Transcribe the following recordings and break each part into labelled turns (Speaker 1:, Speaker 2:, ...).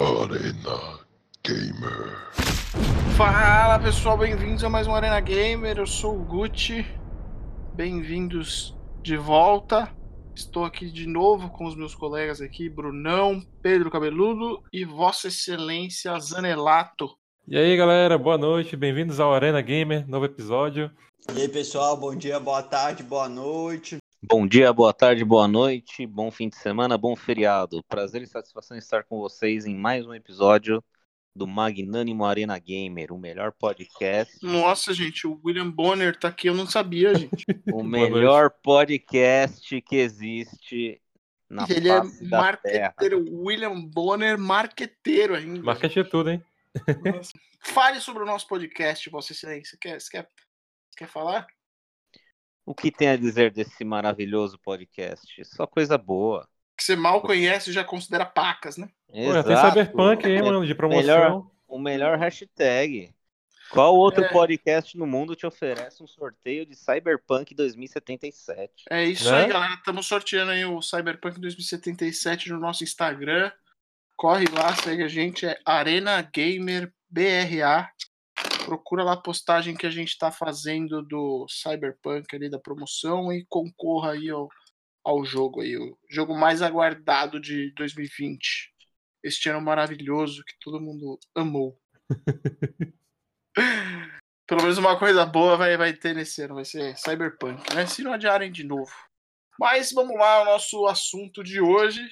Speaker 1: Arena Gamer.
Speaker 2: Fala pessoal, bem-vindos a mais um Arena Gamer. Eu sou o Gucci. Bem-vindos de volta. Estou aqui de novo com os meus colegas aqui, Brunão, Pedro Cabeludo e Vossa Excelência Zanelato.
Speaker 3: E aí galera, boa noite, bem-vindos ao Arena Gamer, novo episódio.
Speaker 4: E aí pessoal, bom dia, boa tarde, boa noite.
Speaker 5: Bom dia, boa tarde, boa noite, bom fim de semana, bom feriado. Prazer e satisfação estar com vocês em mais um episódio do Magnânimo Arena Gamer, o melhor podcast,
Speaker 2: Nossa, gente, o William Bonner tá aqui, eu não sabia, gente.
Speaker 5: o melhor podcast que existe na
Speaker 2: Ele é marqueteiro, William Bonner, marqueteiro ainda.
Speaker 3: É tudo, hein?
Speaker 2: Nossa. Fale sobre o nosso podcast, Vossa Excelência. Quer, você quer, você quer falar?
Speaker 5: O que tem a dizer desse maravilhoso podcast? Só coisa boa.
Speaker 2: Que você mal conhece e já considera pacas, né?
Speaker 3: Pô, já tem Cyberpunk aí, mano, de promoção.
Speaker 5: Melhor, o melhor hashtag. Qual outro
Speaker 2: É.
Speaker 5: podcast no mundo te oferece um sorteio de Cyberpunk 2077?
Speaker 2: É isso
Speaker 3: Né?
Speaker 2: aí, galera. Estamos sorteando aí o Cyberpunk 2077 no nosso Instagram. Corre lá, segue a gente, é Arena Gamer BRA. Procura lá a postagem que a gente está fazendo do Cyberpunk ali da promoção e concorra aí ao, ao jogo aí, o jogo mais aguardado de 2020. Este ano maravilhoso que todo mundo amou. Pelo menos uma coisa boa vai, vai ter nesse ano, vai ser Cyberpunk, né? Se não adiarem de novo. Mas vamos lá ao nosso assunto de hoje.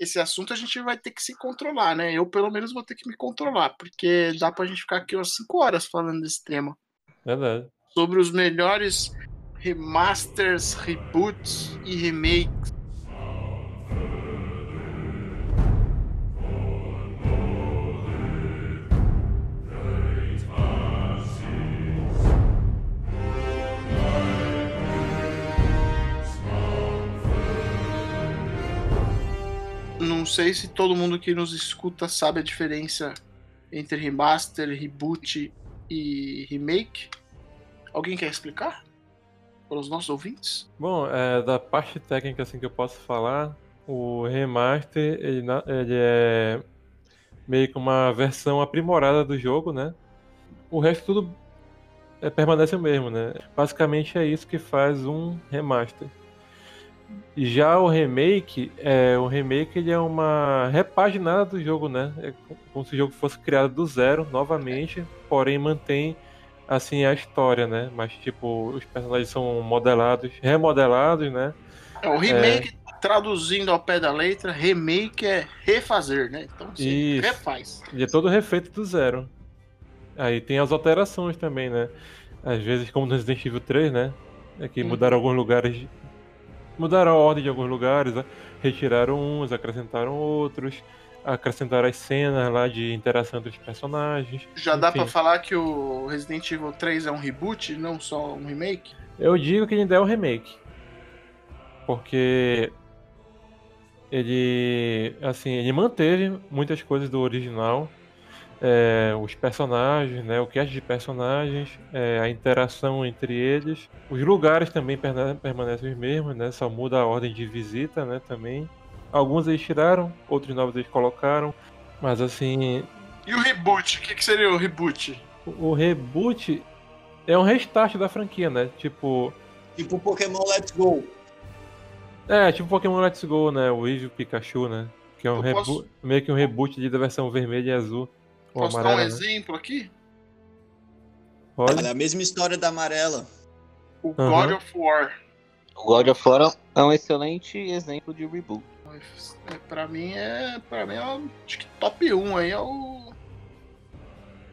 Speaker 2: Esse assunto a gente vai ter que se controlar, né? Eu, pelo menos, vou ter que me controlar, porque dá pra gente ficar aqui umas 5 horas falando desse tema.
Speaker 3: Verdade.
Speaker 2: Sobre os melhores remasters, reboots e remakes. Não sei se todo mundo que nos escuta sabe a diferença entre remaster, reboot e remake. Alguém quer explicar? Para os nossos ouvintes?
Speaker 3: Bom, é, da parte técnica assim que eu posso falar, o remaster ele, ele é meio que uma versão aprimorada do jogo, né? O resto tudo é, permanece o mesmo, né? Basicamente é isso que faz um remaster. Já o remake, é, o remake ele é uma repaginada do jogo, né? É como se o jogo fosse criado do zero novamente, porém mantém assim a história, né? Mas tipo, os personagens são modelados, remodelados, né?
Speaker 2: É, o remake, traduzindo ao pé da letra, remake é refazer, né? Então você
Speaker 3: Isso.
Speaker 2: refaz.
Speaker 3: Ele é todo refeito do zero. Aí tem as alterações também, né? Às vezes, como no Resident Evil 3, né? É que
Speaker 2: Hum.
Speaker 3: mudaram alguns lugares. Mudaram a ordem de alguns lugares, né? retiraram uns, acrescentaram outros, acrescentaram as cenas lá de interação entre os personagens.
Speaker 2: Já dá
Speaker 3: Enfim.
Speaker 2: pra falar que o Resident Evil 3 é um reboot, não só um remake?
Speaker 3: Eu digo que ainda é um remake. Porque ele assim, ele manteve muitas coisas do original. É, os personagens, né, o cast de personagens, é, a interação entre eles, os lugares também permanecem os mesmos, né, só muda a ordem de visita, né, também. Alguns eles tiraram, outros novos eles colocaram, mas assim,
Speaker 2: E o reboot? O que, que seria o reboot?
Speaker 3: o, o reboot é um restart da franquia, né, tipo
Speaker 4: Tipo Pokémon Let's Go.
Speaker 3: É, tipo Pokémon Let's Go, né? O Eevee Pikachu, né? Que é um
Speaker 2: posso-
Speaker 3: meio que um reboot da versão vermelha e azul.
Speaker 2: Posso dar um
Speaker 3: amarela, né?
Speaker 2: exemplo aqui?
Speaker 3: Pode?
Speaker 4: É a mesma história da amarela.
Speaker 2: O. God of War.
Speaker 5: O God of War é um excelente exemplo de reboot.
Speaker 2: É, pra mim é. Pra mim é o- acho que top 1 aí é o.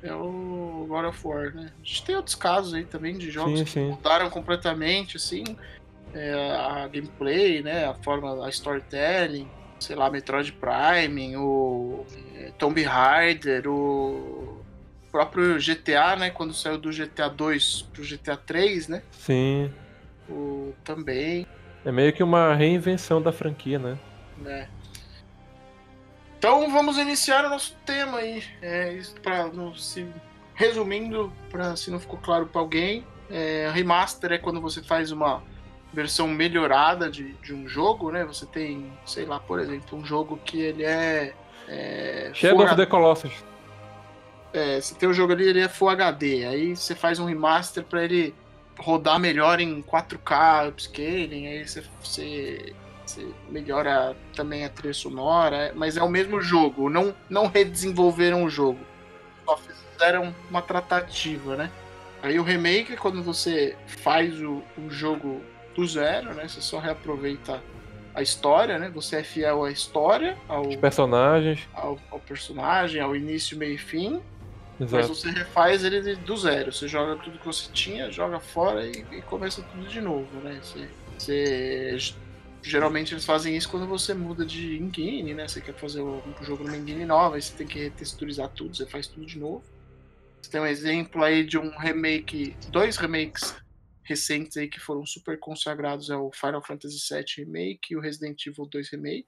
Speaker 2: É o God of War, né? A gente tem outros casos aí também de jogos
Speaker 3: Sim,
Speaker 2: que
Speaker 3: sim.
Speaker 2: mudaram completamente, assim. é, a gameplay, né? A forma, a storytelling, sei lá, Metroid Prime, o é, Tomb Raider, o próprio GTA, né? Quando saiu do GTA 2 pro GTA 3, né?
Speaker 3: Sim.
Speaker 2: O, também.
Speaker 3: É meio que uma reinvenção da franquia, né?
Speaker 2: né? Então vamos iniciar o nosso tema aí. É, pra não se resumindo, para se não ficou claro para alguém, é, remaster é quando você faz uma versão melhorada de, de um jogo, né? Você tem, sei lá, por exemplo, um jogo que ele é. é
Speaker 3: Shadow
Speaker 2: Full
Speaker 3: of the Colossus.
Speaker 2: é, você tem o jogo ali, ele é Full HD. Aí você faz um remaster pra ele rodar melhor em 4K, upscaling, aí você, você, você melhora também a trilha sonora, mas é o mesmo jogo, não, não redesenvolveram o jogo. Só fizeram uma tratativa, né? Aí o remake é quando você faz o, o jogo do zero, né? Você só reaproveita a história, né? Você é fiel à história, ao,
Speaker 3: Os personagens.
Speaker 2: ao, ao personagem, ao início, meio e fim, mas
Speaker 3: Exato.
Speaker 2: você refaz ele do zero. Você joga tudo que você tinha, joga fora e, e começa tudo de novo, né? Você, você- geralmente eles fazem isso quando você muda de engine, né? Você quer fazer o, um jogo numa engine nova, aí você tem que retexturizar tudo, você faz tudo de novo. Você tem um exemplo aí de um remake, dois remakes recentes aí que foram super consagrados, é o Final Fantasy VII Remake e o Resident Evil 2 Remake.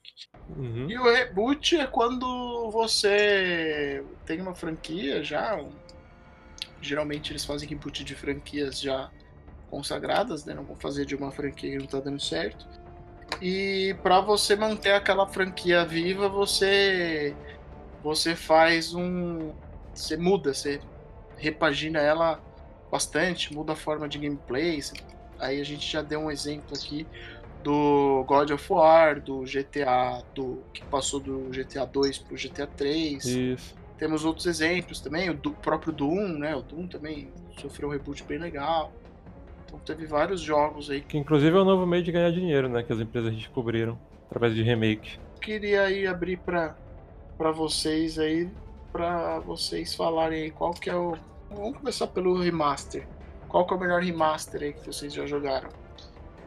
Speaker 3: Uhum.
Speaker 2: E o reboot é quando você tem uma franquia já. um- Geralmente eles fazem reboot de franquias já consagradas, né? Não vão fazer de uma franquia que não tá dando certo. E para você manter aquela franquia viva, você você faz um você muda, você repagina ela bastante, muda a forma de gameplay. Aí a gente já deu um exemplo aqui do God of War, do GTA, do que passou do GTA 2 pro GTA 3.
Speaker 3: Isso.
Speaker 2: Temos outros exemplos também, o do próprio Doom, né? O Doom também sofreu um reboot bem legal. Então teve vários jogos aí.
Speaker 3: Que inclusive é o novo meio de ganhar dinheiro, né? Que as empresas descobriram através de remake.
Speaker 2: Queria aí abrir para para vocês aí, para vocês falarem aí qual que é o. Vamos começar pelo remaster. Qual que é o melhor remaster aí que vocês já jogaram?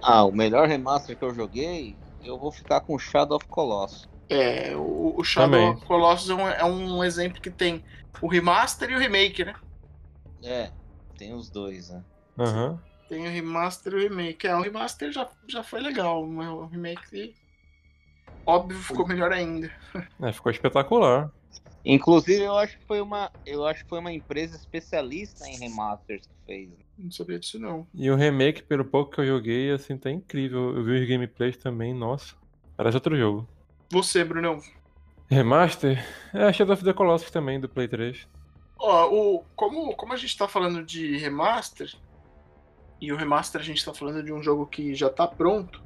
Speaker 5: Ah, o melhor remaster que eu joguei, eu vou ficar com Shadow of Colossus.
Speaker 2: É, o, o Shadow
Speaker 3: Também.
Speaker 2: of Colossus é um, é um exemplo que tem o remaster e o remake, né?
Speaker 5: É, tem os dois, né?
Speaker 3: Aham.
Speaker 2: Tem o remaster e o remake. É, o remaster já, já foi legal, mas o remake, óbvio, ficou melhor ainda.
Speaker 3: É, ficou espetacular.
Speaker 5: Inclusive, eu acho que foi uma, eu acho que foi uma empresa especialista em remasters que fez. né?
Speaker 2: Não sabia disso, não.
Speaker 3: E o remake, pelo pouco que eu joguei, assim, tá incrível. Eu vi os gameplays também, nossa. Parece outro jogo.
Speaker 2: Você, Brunão.
Speaker 3: Remaster? É Shadow of the Colossus também, do Play 3.
Speaker 2: Ó, o, como, como a gente tá falando de remaster, e o remaster a gente tá falando de um jogo que já tá pronto,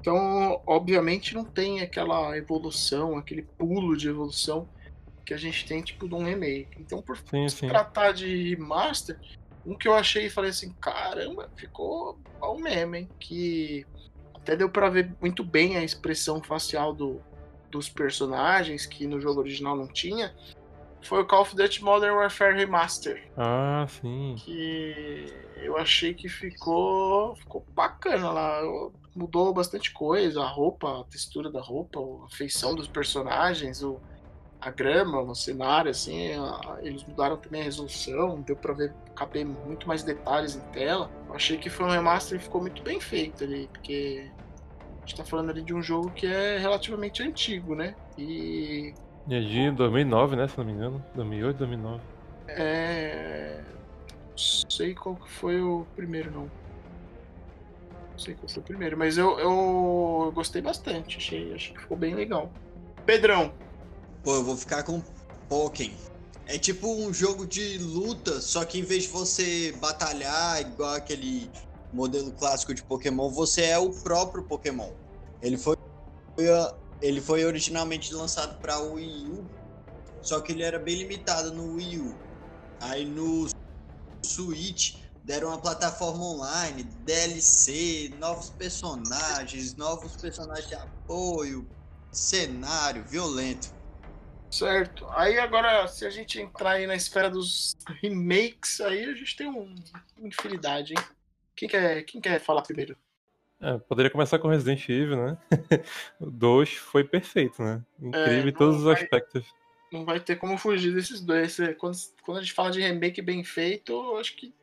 Speaker 2: então, obviamente, não tem aquela evolução, aquele pulo de evolução que a gente tem, tipo, de um remake. Então, por
Speaker 3: Sim,
Speaker 2: se
Speaker 3: sim.
Speaker 2: tratar de remaster, um que eu achei e falei assim, caramba, ficou bom mesmo, hein? Que até deu pra ver muito bem a expressão facial do, dos personagens, que no jogo original não tinha, foi o Call of Duty Modern Warfare Remaster,
Speaker 3: Ah, sim.
Speaker 2: que eu achei que ficou, ficou bacana lá. Mudou bastante coisa, a roupa, a textura da roupa, a feição dos personagens, o, a grama, o cenário, assim, a- eles mudaram também a resolução, deu pra ver caber muito mais detalhes em tela. Eu achei que foi um remaster e ficou muito bem feito ali, porque a gente tá falando ali de um jogo que é relativamente antigo, né? E
Speaker 3: E é de 2009, né? Se não me engano. 2008, 2009.
Speaker 2: é. Não sei qual que foi o primeiro, não. Não sei qual foi o primeiro, mas eu, eu gostei bastante, achei, achei que ficou bem legal. Pedrão,
Speaker 4: Pô, eu vou ficar com Pokémon. É tipo um jogo de luta, só que em vez de você batalhar igual aquele modelo clássico de Pokémon, você é o próprio Pokémon. Ele foi ele foi originalmente lançado para o Wii U, só que ele era bem limitado no Wii U. Aí no Switch deram uma plataforma online, DLC, novos personagens, novos personagens de apoio, cenário violento.
Speaker 2: Certo? Aí agora, se a gente entrar aí na esfera dos remakes, aí a gente tem um, uma infinidade, hein? Quem quer, quem quer falar primeiro?
Speaker 3: É, poderia começar com Resident Evil, né? o 2 foi perfeito, né? Incrível em
Speaker 2: não
Speaker 3: todos os
Speaker 2: vai-
Speaker 3: aspectos.
Speaker 2: Não vai ter como fugir desses dois. Quando, quando a gente fala de remake bem feito, eu acho que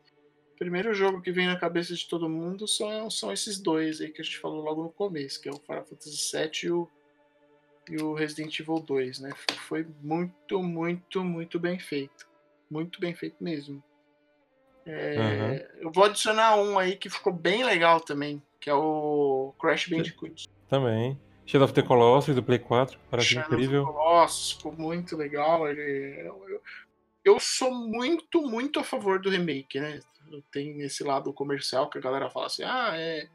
Speaker 2: o primeiro jogo que vem na cabeça de todo mundo são, são esses dois aí que a gente falou logo no começo, que é o Final Fantasy VII e o, e o Resident Evil 2, né? Foi muito, muito, muito bem feito. Muito bem feito mesmo. É, Eu vou adicionar um aí que ficou bem legal também, que é o Crash Bandicoot.
Speaker 3: Também. Shadow of the Colossus do Play 4, parece
Speaker 2: Shadow of the
Speaker 3: incrível.
Speaker 2: Colossus, ficou muito legal. Ele, eu, eu- eu sou muito, muito a favor do remake, né? Tem esse lado comercial que a galera fala assim, ah, é.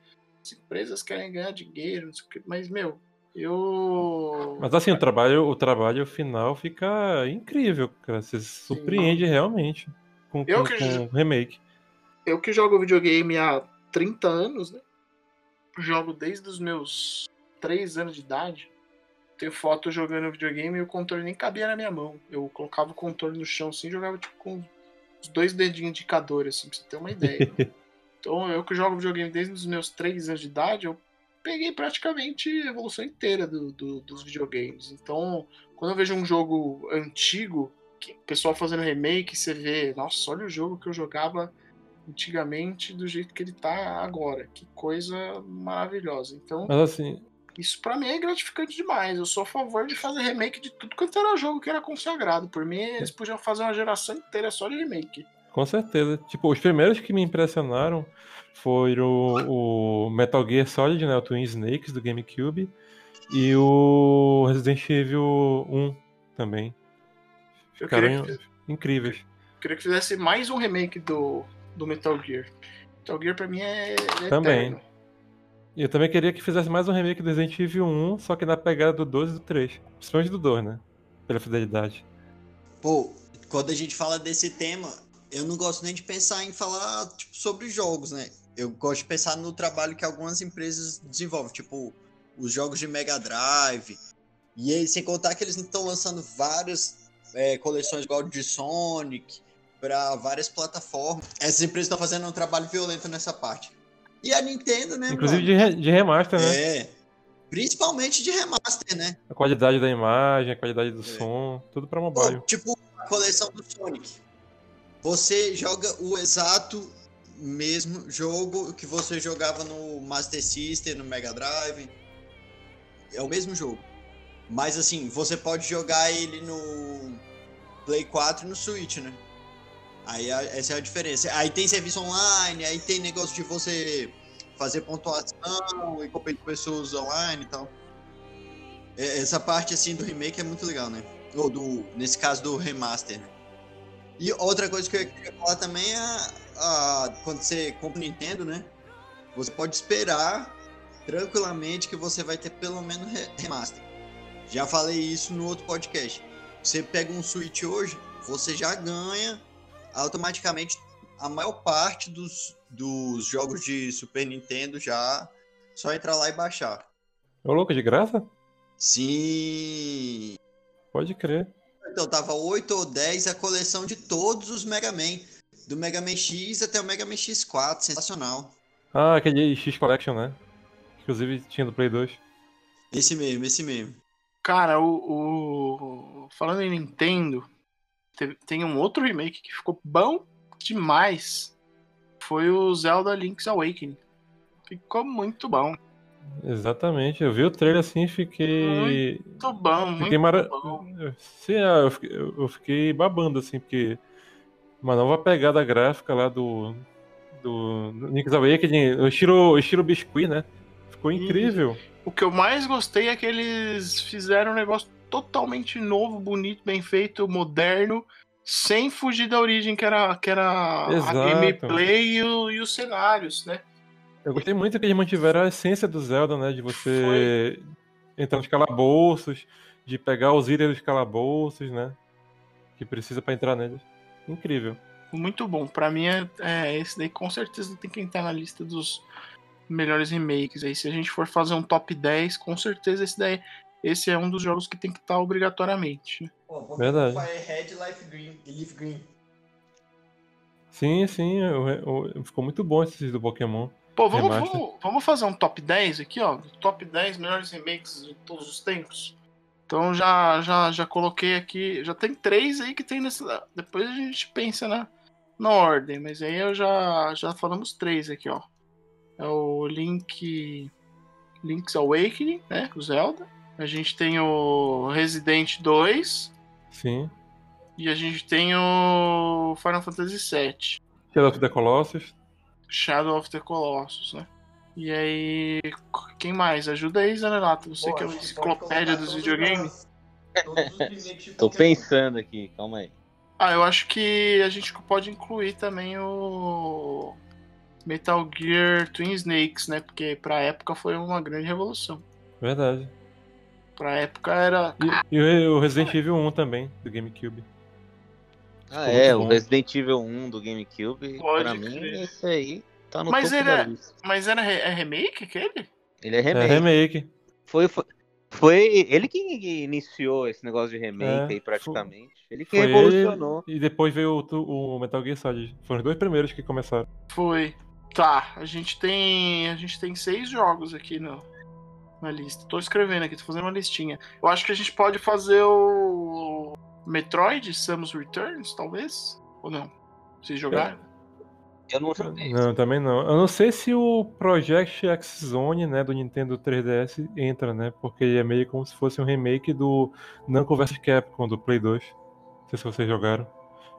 Speaker 2: As empresas querem ganhar dinheiro. Mas, meu, eu.
Speaker 3: Mas assim, o trabalho, o trabalho final fica incrível, cara. Você se surpreende realmente com, com,
Speaker 2: que-
Speaker 3: com o remake.
Speaker 2: Eu que jogo videogame há 30 anos, né? Jogo desde os meus 3 anos de idade. Tenho foto jogando videogame e o controle nem cabia na minha mão. Eu colocava o controle no chão assim e jogava tipo com os dois dedinhos indicadores, assim, pra você ter uma ideia. então eu que jogo videogame desde os meus 3 anos de idade, eu peguei praticamente a evolução inteira do- do- dos videogames. Então, quando eu vejo um jogo antigo, que o pessoal fazendo remake, você vê, nossa, olha o jogo que eu jogava antigamente do jeito que ele tá agora. Que coisa maravilhosa. Então,
Speaker 3: Mas assim,
Speaker 2: isso pra mim é gratificante demais. Eu sou a favor de fazer remake de tudo quanto era jogo que era consagrado. Por mim, eles podiam fazer uma geração inteira só de remake.
Speaker 3: com certeza. Tipo, os primeiros que me impressionaram foram o, o Metal Gear Solid, né? O Twin Snakes do GameCube. E o Resident Evil 1 também.
Speaker 2: Eu
Speaker 3: Ficaram
Speaker 2: queria que,
Speaker 3: incríveis.
Speaker 2: queria que fizesse mais um remake do, do Metal Gear. Metal Gear pra mim é, é
Speaker 3: Também.
Speaker 2: eterno.
Speaker 3: Eu também queria que fizesse mais um remake do Resident Evil 1, só que na pegada do 2 e do 3. Principalmente do 2, né? Pela fidelidade.
Speaker 4: Pô, quando a gente fala desse tema, eu não gosto nem de pensar em falar tipo, sobre jogos, né? Eu gosto de pensar no trabalho que algumas empresas desenvolvem, tipo os jogos de Mega Drive. E aí, sem contar que eles estão lançando várias é, coleções igual de Sonic para várias plataformas. Essas empresas estão fazendo um trabalho violento nessa parte. E a Nintendo, né?
Speaker 3: Inclusive de, re- de remaster, né?
Speaker 4: É. Principalmente de remaster, né?
Speaker 3: A qualidade da imagem, a qualidade do
Speaker 4: É.
Speaker 3: som, tudo
Speaker 4: Pô,
Speaker 3: mobile.
Speaker 4: tipo a coleção do Sonic. Você joga o exato mesmo jogo que você jogava no Master System, no Mega Drive. É o mesmo jogo. Mas assim, você pode jogar ele no Play 4 e no Switch, né? Aí essa é a diferença. Aí tem serviço online, aí tem negócio de você fazer pontuação e competir com pessoas online e tal. É, Essa parte assim do remake é muito legal, né? Ou do, nesse caso do remaster. E outra coisa que eu queria falar também é a, quando você compra o Nintendo, né? Você pode esperar tranquilamente que você vai ter pelo menos re- remaster. Já falei isso no outro podcast. Você pega um Switch hoje, você já ganha automaticamente a maior parte dos, dos jogos de Super Nintendo já só entrar lá e baixar.
Speaker 3: Ô, louco, de graça?
Speaker 4: Sim.
Speaker 3: Pode crer.
Speaker 4: Então tava 8 ou 10 a coleção de todos os Mega Man. Do Mega Man X até o Mega Man X4, sensacional.
Speaker 3: Ah, aquele X Collection, né? Inclusive tinha do Play 2.
Speaker 4: Esse mesmo, esse mesmo.
Speaker 2: Cara, o, o- Falando em Nintendo, teve- tem um outro remake que ficou bom demais. Foi o Zelda Link's Awakening. Ficou muito bom.
Speaker 3: Exatamente. Eu vi o trailer assim e fiquei.
Speaker 2: Muito bom, muito
Speaker 3: Fiquei mara...
Speaker 2: bom.
Speaker 3: Sim, eu fiquei, eu eu fiquei babando, assim, porque uma nova pegada gráfica lá do. Do Link's Awakening, o estilo, o estilo biscuit, né? Ficou incrível.
Speaker 2: O que eu mais gostei é que eles fizeram um negócio totalmente novo, bonito, bem feito, moderno, sem fugir da origem que era, que era
Speaker 3: Exato.
Speaker 2: a gameplay e, o- e os cenários, né?
Speaker 3: Eu gostei muito que eles mantiveram a essência do Zelda, né? De você entrar nos calabouços, de pegar os itens dos calabouços, né? Que precisa pra entrar neles. Incrível.
Speaker 2: Muito bom. Pra mim, é, é, esse daí com certeza tem que entrar na lista dos melhores remakes. Aí, se a gente for fazer um top 10, com certeza esse daí esse é um dos jogos que tem que estar obrigatoriamente. né?
Speaker 3: Verdade.
Speaker 4: Firehead, Life Green Leaf Green.
Speaker 3: Sim, sim, eu- eu- ficou muito bom esse do Pokémon.
Speaker 2: Pô, vamos, vamos, vamos fazer um top 10 aqui, ó. Top 10 melhores remakes de todos os tempos. Então já, já, já coloquei aqui. Já tem três aí que tem nesse. Depois a gente pensa na, na ordem, mas aí eu já, já falamos três aqui, ó. É o Link. Link's Awakening, né? O Zelda. A gente tem o Resident 2.
Speaker 3: Sim.
Speaker 2: E a gente tem o Final Fantasy VII.
Speaker 3: Shadow of the Colossus.
Speaker 2: Shadow of the Colossus, né? E aí, quem mais? Ajuda aí, Zanelato. Você
Speaker 4: Pô,
Speaker 2: que é uma enciclopédia dos videogames.
Speaker 5: Tô pensando aqui, calma aí.
Speaker 2: Ah, eu acho que a gente pode incluir também o Metal Gear Twin Snakes, né? Porque pra época foi uma grande revolução.
Speaker 3: Verdade.
Speaker 2: Pra época era.
Speaker 3: E, e o Resident Evil 1 também, do GameCube.
Speaker 5: Ah,
Speaker 3: Ficou
Speaker 5: é, o
Speaker 3: bom.
Speaker 5: Resident Evil 1 do GameCube,
Speaker 2: Pode
Speaker 5: pra mim,
Speaker 2: crer.
Speaker 5: esse aí tá no
Speaker 2: Mas
Speaker 5: topo
Speaker 2: ele
Speaker 5: da
Speaker 2: é-
Speaker 5: lista.
Speaker 2: Mas era re- é remake aquele?
Speaker 5: Ele é
Speaker 3: É
Speaker 5: remake.
Speaker 3: remake.
Speaker 5: Foi, foi, foi ele que iniciou esse negócio de remake
Speaker 3: É,
Speaker 5: aí, praticamente. Ele que
Speaker 3: Foi
Speaker 5: revolucionou.
Speaker 3: ele, e depois veio o, o Metal Gear Solid. Foram os dois primeiros que começaram.
Speaker 2: Foi. Tá, a gente tem. A gente tem seis jogos aqui no, na lista. Tô escrevendo aqui, tô fazendo uma listinha. Eu acho que a gente pode fazer o Metroid Samus Returns, talvez? Ou não? Vocês jogaram?
Speaker 5: Eu não joguei.
Speaker 3: Não, também não. Eu não sei se o Project X Zone, né, do Nintendo 3DS entra, né? Porque ele é meio como se fosse um remake do Namco vs Capcom do Play 2. Não sei se vocês jogaram.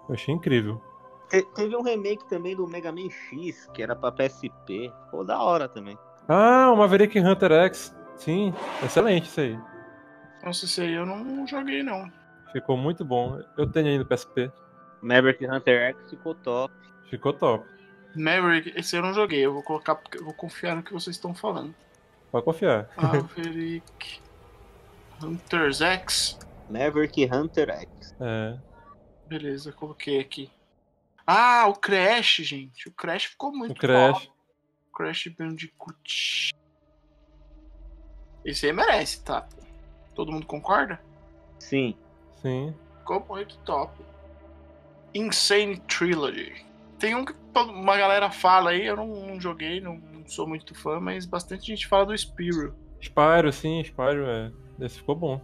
Speaker 3: Eu achei incrível.
Speaker 5: Te- teve um remake também do Mega Man X, que era pra PSP. Ficou da hora também.
Speaker 3: Ah, o Maverick Hunter X. Sim, excelente isso aí.
Speaker 2: Nossa, esse aí eu não joguei, não.
Speaker 3: Ficou muito bom. Eu tenho aí no PSP.
Speaker 5: Maverick Hunter X ficou top.
Speaker 3: Ficou top.
Speaker 2: Maverick, esse eu não joguei. Eu vou colocar porque eu vou confiar no que vocês estão falando.
Speaker 3: Pode confiar.
Speaker 2: Maverick Hunters X.
Speaker 5: Maverick Hunter X.
Speaker 3: É.
Speaker 2: Beleza, coloquei aqui. Ah, o Crash, gente. O Crash ficou muito
Speaker 3: O Crash.
Speaker 2: top. Crash Bandicoot. Esse aí merece, tá? Todo mundo concorda?
Speaker 5: Sim.
Speaker 3: Sim.
Speaker 2: Ficou muito top. Insane Trilogy. Tem um que uma galera fala aí, eu não, não joguei, não, não sou muito fã, mas bastante gente fala do Spyro.
Speaker 3: Spyro, sim, Spyro, é. Esse ficou bom.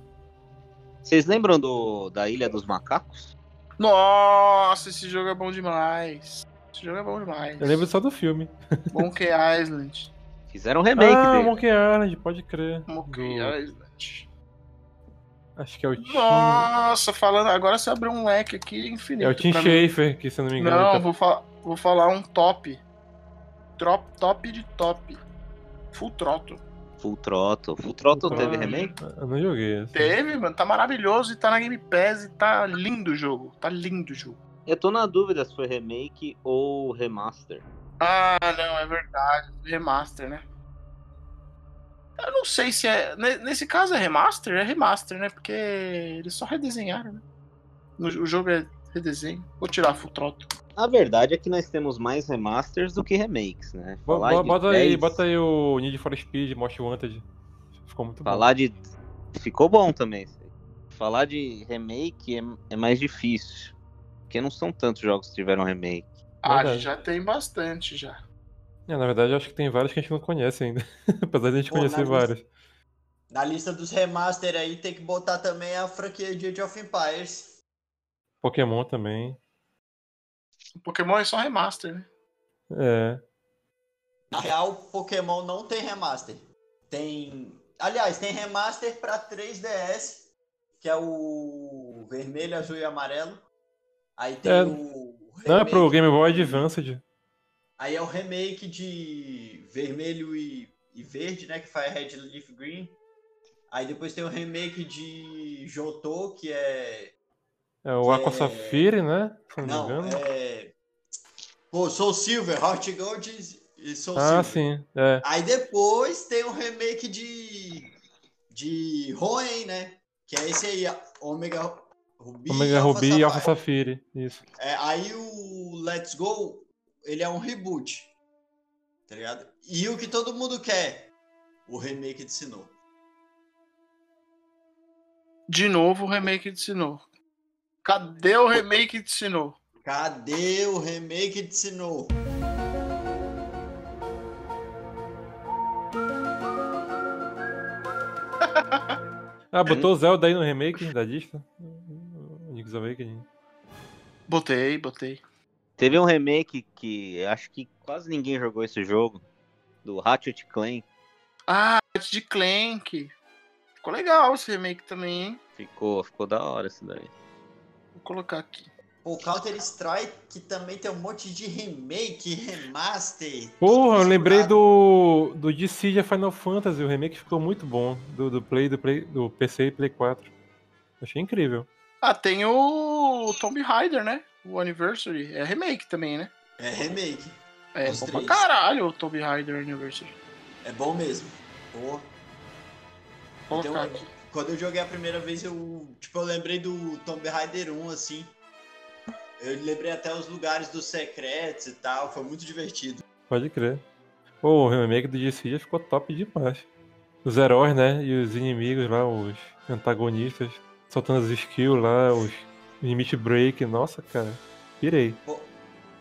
Speaker 5: Vocês lembram do, da Ilha dos Macacos?
Speaker 2: Nossa, esse jogo é bom demais. Esse jogo é bom demais.
Speaker 3: Eu lembro só do filme.
Speaker 2: Monkey Island.
Speaker 5: Fizeram um remake
Speaker 3: ah,
Speaker 5: dele.
Speaker 3: Monkey Island, pode crer.
Speaker 2: Monkey
Speaker 3: Do-
Speaker 2: Island.
Speaker 3: Acho que é o Tim.
Speaker 2: Nossa, falando. Agora você abriu um leque aqui infinito.
Speaker 3: É o Tim. Schafer, que se eu não me engano.
Speaker 2: Não,
Speaker 3: tá-
Speaker 2: vou, fa vou falar um top. Trop, top de top. Full Throttle.
Speaker 5: Full Throttle. Full Throttle teve remake?
Speaker 3: Eu não joguei. esse.
Speaker 2: Teve, mano. Tá maravilhoso e tá na Game Pass e tá lindo o jogo. Tá lindo o jogo.
Speaker 5: Eu tô na dúvida se foi remake ou remaster.
Speaker 2: Ah, não, é verdade. Remaster, né? Eu não sei se é. ne- Nesse caso é remaster? É remaster, né? Porque eles só redesenharam, né? O jogo é redesenho. Vou tirar Full Throttle.
Speaker 5: A verdade é que nós temos mais remasters do que remakes, né? Falar
Speaker 3: Bota aí,
Speaker 5: 10,
Speaker 3: bota aí o Need for Speed, Most Wanted. Ficou muito bom.
Speaker 5: Falar de. Ficou bom também. aí. Falar de remake é, é mais difícil. Porque não são tantos jogos que tiveram remake.
Speaker 2: Ah,
Speaker 3: Verdade.
Speaker 2: já tem bastante já.
Speaker 3: É, na verdade, eu acho que tem vários que a gente não conhece ainda. Apesar de a gente
Speaker 4: Pô, na
Speaker 3: conhecer
Speaker 4: lista-
Speaker 3: vários.
Speaker 4: Na lista dos remaster aí tem que botar também a franquia de Age of Empires.
Speaker 3: Pokémon também.
Speaker 2: O Pokémon é só remaster, né?
Speaker 3: É.
Speaker 4: Na real, Pokémon não tem remaster. Tem. Aliás, tem remaster pra 3DS, que é o vermelho, azul e amarelo. Aí tem
Speaker 3: É,
Speaker 4: o.
Speaker 3: Não, é pro
Speaker 4: remake-
Speaker 3: Game Boy Advanced.
Speaker 4: Aí é o remake de vermelho e, e verde, né? Que faz Red Leaf Green. Aí depois tem o remake de Jotô, que é.
Speaker 3: É o Aqua
Speaker 4: é-
Speaker 3: Safire, né? Se não, me
Speaker 4: Não, é. Pô, Soul Silver, Heart Gold e Soul
Speaker 3: Ah,
Speaker 4: Silver.
Speaker 3: sim. É.
Speaker 4: Aí depois tem o remake de. de Hoenn, né? Que é esse aí, Omega Ruby.
Speaker 3: Omega Ruby e Alpha. Safire. Isso.
Speaker 4: É, aí o Let's Go, ele é um reboot. Tá ligado? E o que todo mundo quer? O remake de Sinnoh.
Speaker 2: De novo o remake de Sinnoh. Cadê o remake de Sinnoh?
Speaker 4: Cadê o remake de Sinnoh?
Speaker 3: Ah, botou o Zelda aí no remake da lista? O Link's Awakening.
Speaker 2: Botei, botei.
Speaker 5: Teve um remake que acho que quase ninguém jogou esse jogo. Do Ratchet Clank.
Speaker 2: Ah, de Clank. Ficou legal esse remake também, hein?
Speaker 5: Ficou, ficou da hora esse daí.
Speaker 2: Vou colocar aqui.
Speaker 4: O Counter-Strike que também tem um monte de remake, remaster.
Speaker 3: Porra, eu lembrei do, do Dissidia Final Fantasy, o remake ficou muito bom. Do, do Play, do Play, do PC e Play 4. Achei incrível.
Speaker 2: Ah, tem o Tomb Raider, né? O Anniversary. É remake também, né?
Speaker 4: É remake.
Speaker 2: É
Speaker 4: Os
Speaker 2: bom pra
Speaker 4: três.
Speaker 2: caralho o Tomb Raider Anniversary.
Speaker 4: É bom mesmo.
Speaker 2: Vou
Speaker 4: Então,
Speaker 2: aqui.
Speaker 4: quando eu joguei a primeira vez, eu, tipo, eu lembrei do Tomb Raider 1, assim. Eu lembrei até os lugares dos secretos e tal, foi muito divertido.
Speaker 3: Pode crer. Pô, o remake do Dissidia ficou top demais. Os heróis, né? E os inimigos lá, os antagonistas, soltando as skills lá, os limit break. Nossa, cara. Pirei.
Speaker 4: Pô,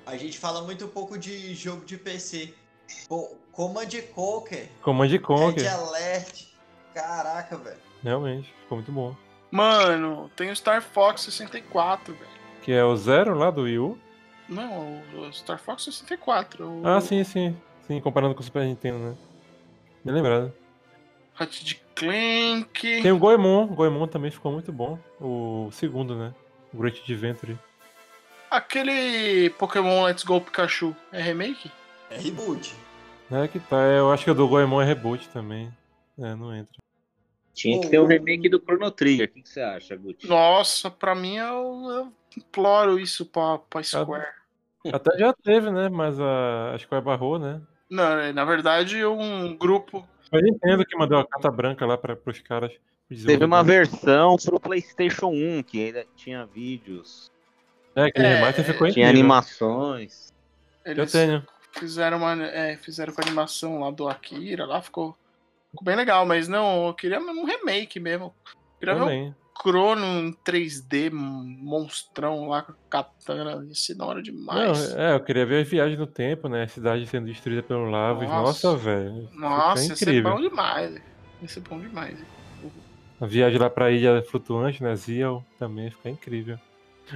Speaker 4: a gente fala muito pouco de jogo de PC. Pô, Command Conquer,
Speaker 3: Command
Speaker 4: Red
Speaker 3: Conquer.
Speaker 4: Alert. Caraca, velho.
Speaker 3: Realmente, ficou muito bom.
Speaker 2: Mano, tem o Star Fox 64, velho.
Speaker 3: Que é o Zero lá do Wii U.
Speaker 2: Não, o Star Fox 64. O
Speaker 3: Ah, sim, sim. Sim, comparando com o Super Nintendo, né? Bem lembrado.
Speaker 2: Ratchet Clank.
Speaker 3: Tem o Goemon. O Goemon também ficou muito bom. O segundo, né? O Great Adventure.
Speaker 2: Aquele Pokémon Let's Go Pikachu é remake?
Speaker 4: É reboot.
Speaker 3: É que tá. Eu acho que o do Goemon é reboot também. É, não entra.
Speaker 5: Tinha que ter o remake do Chrono Trigger. O que, que você acha, Gucci?
Speaker 2: Nossa, pra mim eu, eu imploro isso pra, pra Square.
Speaker 3: Até já teve, né? Mas a, a Square barrou, né?
Speaker 2: Não, é, na verdade, um grupo.
Speaker 3: Foi a Nintendo que mandou a carta branca lá para os caras.
Speaker 5: Teve uma versão pro PlayStation 1 que ainda tinha vídeos,
Speaker 3: É, aquele
Speaker 2: É,
Speaker 3: remaster ficou
Speaker 5: tinha
Speaker 3: incrível.
Speaker 5: animações.
Speaker 3: Eu
Speaker 2: Eles
Speaker 3: tenho.
Speaker 2: fizeram uma. é, fizeram com a animação lá do Akira, lá ficou, ficou bem legal, mas não, eu queria um remake mesmo. Eu queria ver
Speaker 3: Também.
Speaker 2: o Crono em 3D, monstrão lá com katana, ia ser da hora
Speaker 3: Não,
Speaker 2: demais.
Speaker 3: é, eu queria ver a viagem no tempo, né? A cidade sendo destruída pelo Lavas.
Speaker 2: Nossa.
Speaker 3: Nossa, velho.
Speaker 2: Nossa, ia ser
Speaker 3: incrível.
Speaker 2: bom demais. Ia ser bom demais.
Speaker 3: A viagem lá pra ilha flutuante, né? Ziel, também fica incrível.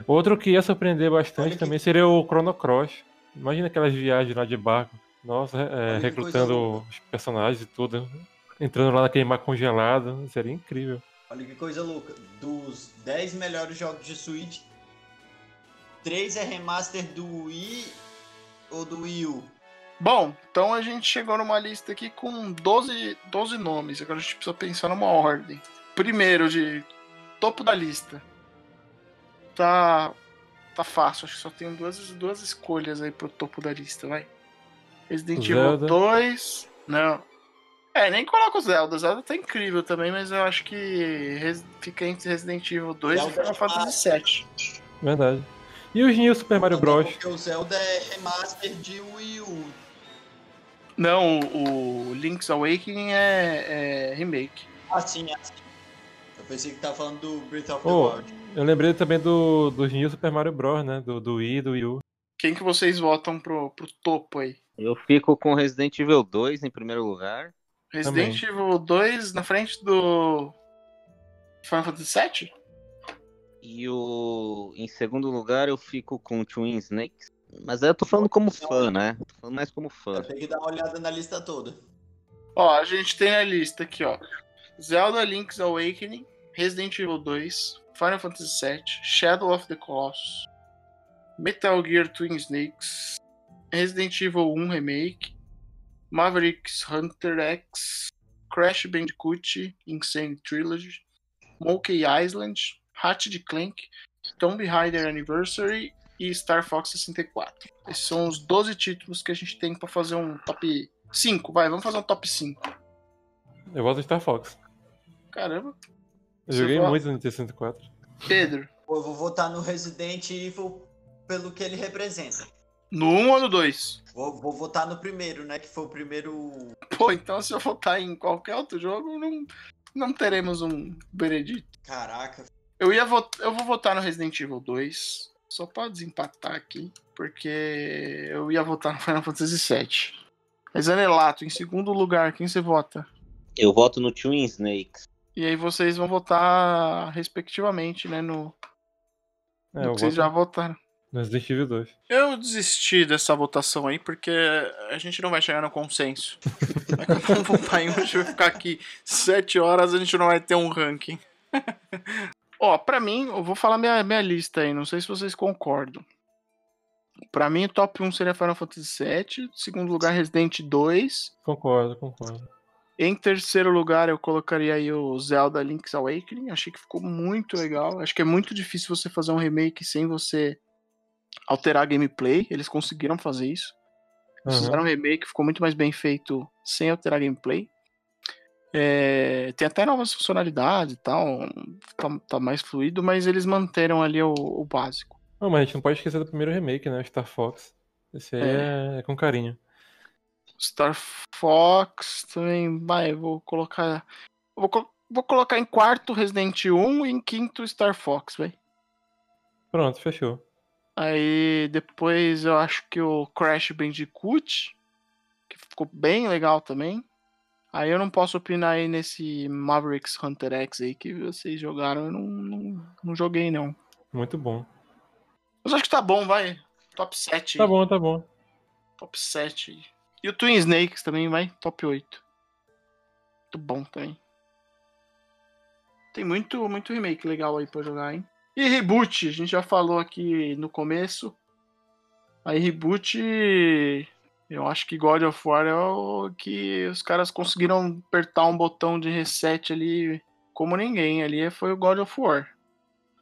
Speaker 3: Outro que ia surpreender bastante
Speaker 4: Olha que-
Speaker 3: também seria o Chrono Cross. Imagina aquelas viagens lá de barco. Nossa, é, recrutando os personagens e tudo. Entrando lá naquele mar congelado. Seria incrível.
Speaker 4: Olha que coisa louca. Dos 10 melhores jogos de Switch, 3 é remaster do Wii ou do Wii U.
Speaker 2: Bom, então a gente chegou numa lista aqui com 12, 12 nomes. Agora a gente precisa pensar numa ordem. Primeiro, de topo da lista. Tá. Tá fácil, acho que só tem duas, duas escolhas aí pro topo da lista, vai. Resident Evil
Speaker 3: Zelda.
Speaker 2: 2. Não. É, nem coloca o Zelda. Zelda tá incrível também, mas eu acho que res- fica entre Resident Evil 2
Speaker 4: Zelda
Speaker 2: e Final
Speaker 4: é
Speaker 2: Fantasy VII.
Speaker 3: Verdade. E os New Super Mario Bros.
Speaker 4: Porque o Zelda é remaster de Wii U.
Speaker 2: Não, o, o Link's Awakening é, é remake.
Speaker 4: Assim, assim. Eu pensei que tava falando do Breath of the
Speaker 3: Oh.
Speaker 4: Wild.
Speaker 3: Eu lembrei também do, dos New Super Mario Bros, né? Do, do Wii e do Wii U.
Speaker 2: Quem que vocês votam pro, pro topo aí?
Speaker 5: Eu fico com Resident Evil 2 em primeiro lugar.
Speaker 2: Resident Evil 2 na frente do Final Fantasy VII?
Speaker 5: E o em segundo lugar eu fico com Twin Snakes. Mas aí eu tô falando como fã, né? Tô falando mais como fã.
Speaker 4: Tenho que dar uma olhada na lista toda.
Speaker 2: Ó, a gente tem a lista aqui, ó. Zelda Link's Awakening, Resident Evil 2, Final Fantasy VII, Shadow of the Colossus, Metal Gear Twin Snakes, Resident Evil 1 Remake, Mavericks Hunter X, Crash Bandicoot Insane Trilogy, Monkey Island, Ratchet Clank, Tomb Raider Anniversary e Star Fox 64. Esses são os 12 títulos que a gente tem pra fazer um top 5. Vai, vamos fazer um top 5.
Speaker 3: Eu voto em Star Fox.
Speaker 2: Caramba.
Speaker 3: Eu
Speaker 2: Você
Speaker 3: joguei
Speaker 2: vota?
Speaker 3: muito no Nintendo 64.
Speaker 2: Pedro,
Speaker 4: Pô, eu vou votar no Resident Evil pelo que ele representa.
Speaker 2: no 1 ou no 2?
Speaker 4: Vou, vou votar no primeiro, né? Que foi o primeiro.
Speaker 2: Pô, então se eu votar em qualquer outro jogo, não, não teremos um veredito.
Speaker 4: Caraca.
Speaker 2: Eu, ia vot... eu vou votar no Resident Evil 2, só pra desempatar aqui, porque eu ia votar no Final Fantasy VII. Mas Anelato, em segundo lugar, quem você vota?
Speaker 5: Eu voto no Twin Snakes.
Speaker 2: E aí vocês vão votar respectivamente, né, no,
Speaker 3: É,
Speaker 2: no
Speaker 3: eu
Speaker 2: que vocês
Speaker 3: voto
Speaker 2: já votaram.
Speaker 3: no Resident Evil 2.
Speaker 2: Eu desisti dessa votação aí, porque a gente não vai chegar no consenso. Vamos votar em um, a gente vai ficar aqui sete horas, a gente não vai ter um ranking. Ó, pra mim, eu vou falar minha, minha lista aí, não sei se vocês concordam. Pra mim, o top 1 seria Final Fantasy VII, segundo lugar Resident 2,
Speaker 3: Concordo, concordo.
Speaker 2: Em terceiro lugar, eu colocaria aí o Zelda Link's Awakening. Achei que ficou muito legal. Acho que é muito difícil você fazer um remake sem você alterar a gameplay. Eles conseguiram fazer isso. Eles
Speaker 3: Aham.
Speaker 2: Fizeram um remake, ficou muito mais bem feito sem alterar a gameplay. É, tem até novas funcionalidades e tal. Tá, tá mais fluido, mas eles manteram ali o, o básico.
Speaker 3: Não, mas a gente não pode esquecer do primeiro remake, né? Star Fox. Esse aí é, é com carinho.
Speaker 2: Star Fox também, vai, vou colocar. Vou, vou colocar em quarto Resident 1 e em quinto Star Fox, vai.
Speaker 3: Pronto, fechou.
Speaker 2: Aí depois eu acho que o Crash Bandicoot, que ficou bem legal também. Aí eu não posso opinar aí nesse Mavericks Hunter X aí que vocês jogaram, eu não, não, não joguei não.
Speaker 3: Muito bom.
Speaker 2: Mas acho que tá bom, vai. Top 7.
Speaker 3: Tá bom, tá bom.
Speaker 2: Top 7. E o Twin Snakes também vai, top 8. Muito bom também. Tem muito, muito remake legal aí pra jogar, hein? E reboot, a gente já falou aqui no começo. Aí reboot, eu acho que God of War é o que os caras conseguiram apertar um botão de reset ali como ninguém. Ali foi o God of War.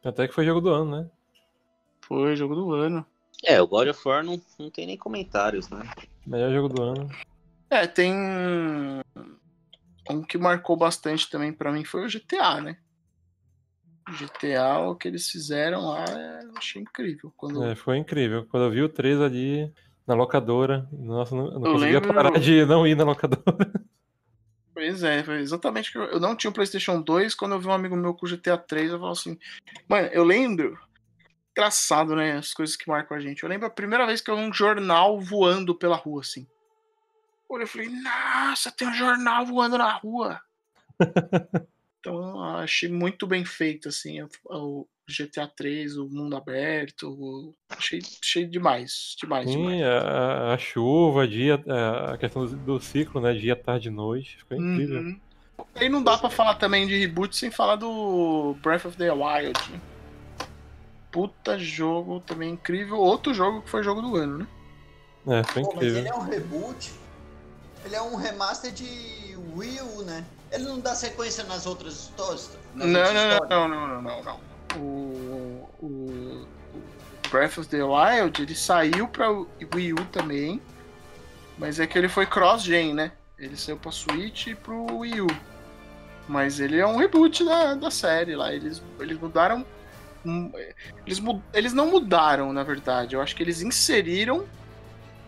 Speaker 3: Até que foi jogo do ano, né?
Speaker 2: Foi jogo do ano.
Speaker 5: É, o God of War não, não tem nem comentários, né?
Speaker 3: Melhor jogo do ano.
Speaker 2: É, tem um que marcou bastante também pra mim foi o GTA, né? O GTA, o que eles fizeram lá, eu achei incrível. Quando
Speaker 3: É, foi incrível. Quando eu vi o 3 ali na locadora, nossa, não, eu não
Speaker 2: Eu
Speaker 3: conseguia
Speaker 2: lembro-
Speaker 3: parar de não ir na locadora.
Speaker 2: Pois é, foi exatamente que eu, não tinha o PlayStation 2. Quando eu vi um amigo meu com o GTA 3, eu falei assim, mano, eu lembro. Engraçado, né? As coisas que marcam a gente. Eu lembro a primeira vez que eu vi um jornal voando pela rua, assim. Olha, eu falei, nossa, tem um jornal voando na rua. então, achei muito bem feito, assim, o, GTA 3, o mundo aberto. o- achei, achei demais, demais, demais.
Speaker 3: Sim, a, a chuva, dia, a questão do, do ciclo, né? Dia, tarde e noite. Ficou incrível.
Speaker 2: Uhum. Aí não dá pra falar também de reboot sem falar do Breath of the Wild. né? Puta jogo também incrível. Outro jogo que foi jogo do ano, né?
Speaker 3: É, foi
Speaker 4: Pô, mas
Speaker 3: incrível.
Speaker 4: ele é um reboot. Ele é um remaster de Wii U, né? Ele não dá sequência nas outras histórias?
Speaker 2: Não,
Speaker 4: nas
Speaker 2: não,
Speaker 4: outras
Speaker 2: não,
Speaker 4: histórias?
Speaker 2: não, não, não, não, não. O, o, o Breath of the Wild ele saiu pra Wii U também, mas é que ele foi cross-gen, né? Ele saiu pra Switch e pro Wii U. Mas ele é um reboot da, da série lá. Eles, eles mudaram. Eles, eles não mudaram, na verdade. Eu acho que eles inseriram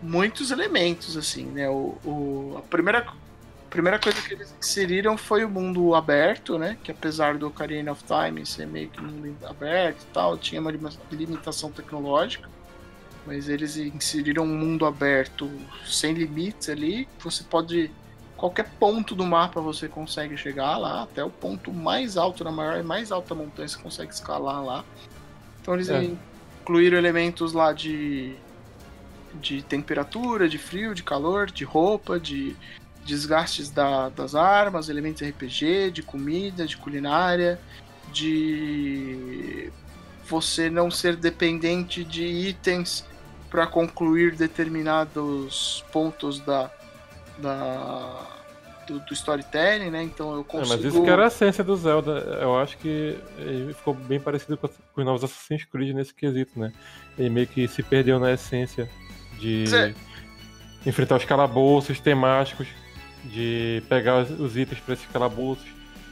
Speaker 2: muitos elementos, assim, né? O, o- a primeira, primeira coisa que eles inseriram foi o mundo aberto, né? Que apesar do Ocarina of Time ser meio que mundo aberto e tal, tinha uma limitação tecnológica. Mas eles inseriram um mundo aberto sem limites ali. Você pode. Qualquer ponto do mapa você consegue chegar lá, até o ponto mais alto, na maior e mais alta montanha você consegue escalar lá. Então eles
Speaker 3: É.
Speaker 2: incluíram elementos lá de, de temperatura, de frio, de calor, de roupa, de desgastes da- das armas, elementos RPG, de comida, de culinária, de você não ser dependente de itens para concluir determinados pontos da, da do, do storytelling, né? Então eu
Speaker 3: É,
Speaker 2: consigo.
Speaker 3: mas isso que era a essência do Zelda. Eu acho que ele ficou bem parecido com, com os novos Assassin's Creed nesse quesito, né? Ele meio que se perdeu na essência de
Speaker 2: é-
Speaker 3: enfrentar os calabouços temáticos, de pegar os, os itens para esses calabouços,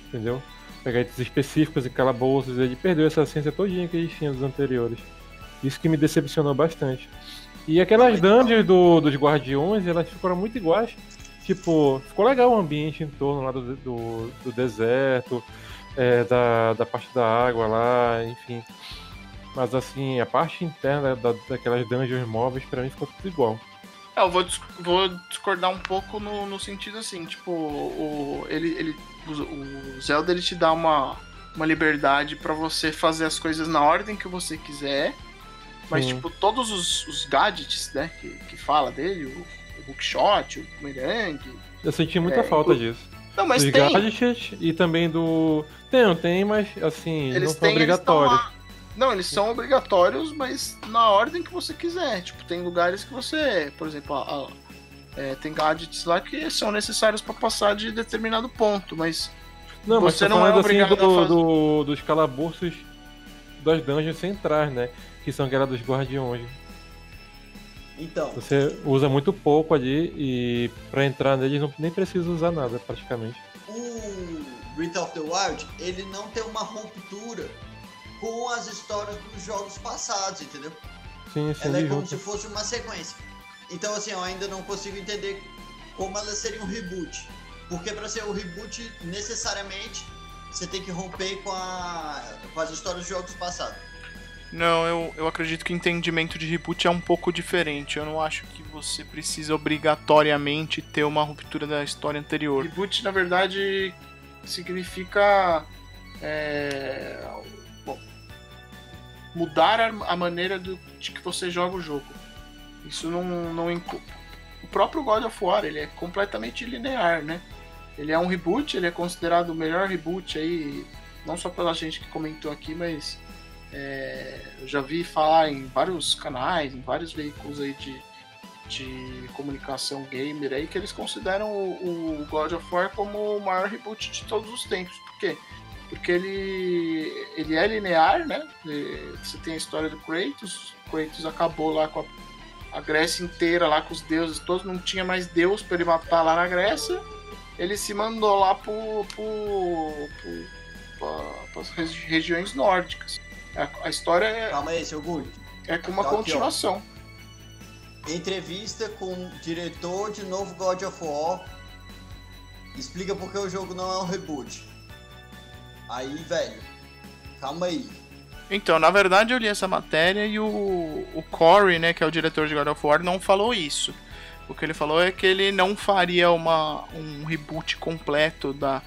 Speaker 3: entendeu? Pegar itens específicos e calabouços. Ele perdeu essa essência todinha que eles tinham dos anteriores. Isso que me decepcionou bastante. E aquelas dungeons do, dos guardiões, elas ficaram muito iguais. Tipo, ficou legal o ambiente em torno lá do, do, do deserto, é, da, da parte da água lá, enfim. Mas assim, a parte interna da, daquelas dungeons móveis, pra mim, ficou tudo igual.
Speaker 2: É, eu vou, vou discordar um pouco no, no sentido assim, tipo, o, ele, ele, o, o Zelda ele te dá uma, uma liberdade pra você fazer as coisas na ordem que você quiser, mas tipo, todos os, os gadgets, né, que, que fala dele, o, o hookshot, o boomerang,
Speaker 3: Eu senti muita
Speaker 2: É,
Speaker 3: falta disso.
Speaker 2: Não, mas
Speaker 3: dos
Speaker 2: tem.
Speaker 3: gadgets e também do. Tem, não tem, mas assim,
Speaker 2: Eles
Speaker 3: não são
Speaker 2: têm, eles
Speaker 3: obrigatórios.
Speaker 2: lá- Não, eles são obrigatórios, mas na ordem que você quiser. Tipo, tem lugares que você, por exemplo, a- a- é, tem gadgets lá que são necessários pra passar de determinado ponto, mas
Speaker 3: Não, mas
Speaker 2: Você não é
Speaker 3: assim
Speaker 2: obrigado a
Speaker 3: do,
Speaker 2: fazer.
Speaker 3: do- dos calabouços das dungeons centrais, né? Que são aquelas dos guardiões.
Speaker 4: Então,
Speaker 3: Você usa muito pouco ali e pra entrar neles não, nem precisa usar nada, praticamente.
Speaker 4: o Breath of the Wild, ele não tem uma ruptura com as histórias dos jogos passados, entendeu?
Speaker 3: Sim, sim,
Speaker 4: Ela é como se fosse uma sequência. Então, assim, eu ainda não consigo entender como ela seria um reboot. Porque para ser um reboot, necessariamente, você tem que romper com, a, com as histórias dos jogos passados.
Speaker 2: Não, eu, eu acredito que o entendimento de reboot é um pouco diferente. Eu não acho que você precisa obrigatoriamente ter uma ruptura da história anterior. Reboot, na verdade, significa. é, bom, mudar a, a maneira do, de que você joga o jogo. Isso não, não inclui. O próprio God of War, ele é completamente linear, né? Ele é um reboot, ele é considerado o melhor reboot aí, não só pela gente que comentou aqui, mas é, eu já vi falar em vários canais, em vários veículos aí de, de comunicação gamer aí, que eles consideram o, o God of War como o maior reboot de todos os tempos. Por quê? Porque ele, ele é linear, né? Você tem a história do Kratos, Kratos acabou lá com a, a Grécia inteira, lá com os deuses todos, não tinha mais deus para ele matar lá na Grécia. Ele se mandou lá pro, pro, pro, para as regiões nórdicas. A, a história é,
Speaker 4: Calma aí, seu Gulli.
Speaker 2: é com uma
Speaker 4: Aqui, ó.
Speaker 2: continuação.
Speaker 4: Entrevista com o diretor de novo God of War. Explica por que o jogo não é um reboot. Aí, velho, calma aí.
Speaker 2: Então, na verdade, eu li essa matéria e o, o Corey, né, que é o diretor de God of War, não falou isso. O que ele falou é que ele não faria uma, um reboot completo da,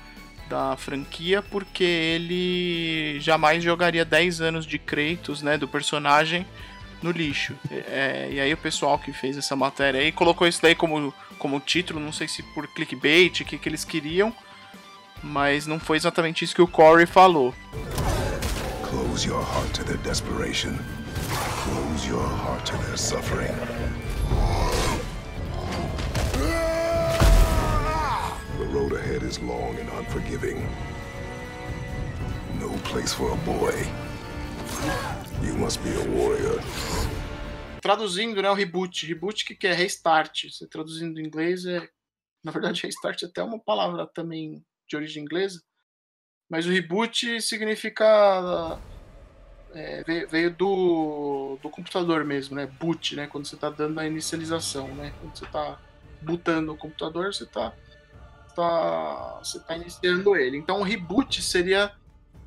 Speaker 2: da franquia, porque ele jamais jogaria 10 anos de Kratos, né, do personagem, no lixo. É, e aí o pessoal que fez essa matéria aí colocou isso daí como, como título, não sei se por clickbait, o que, que eles queriam, mas não foi exatamente isso que o Corey falou.
Speaker 1: Close your heart to their desperation. Close your heart to their suffering. Road ahead is long and unforgiving. No place for a boy. You must be a warrior.
Speaker 2: traduzindo, né, o reboot. Reboot que que é restart. Você traduzindo do inglês é, na verdade, restart é até uma palavra também de origem inglesa. Mas o reboot significa é, veio, veio do, do computador mesmo, né? Boot, né? Quando você está dando a inicialização, né? Quando você está bootando o computador, você está tá, você tá iniciando ele. Então, o reboot seria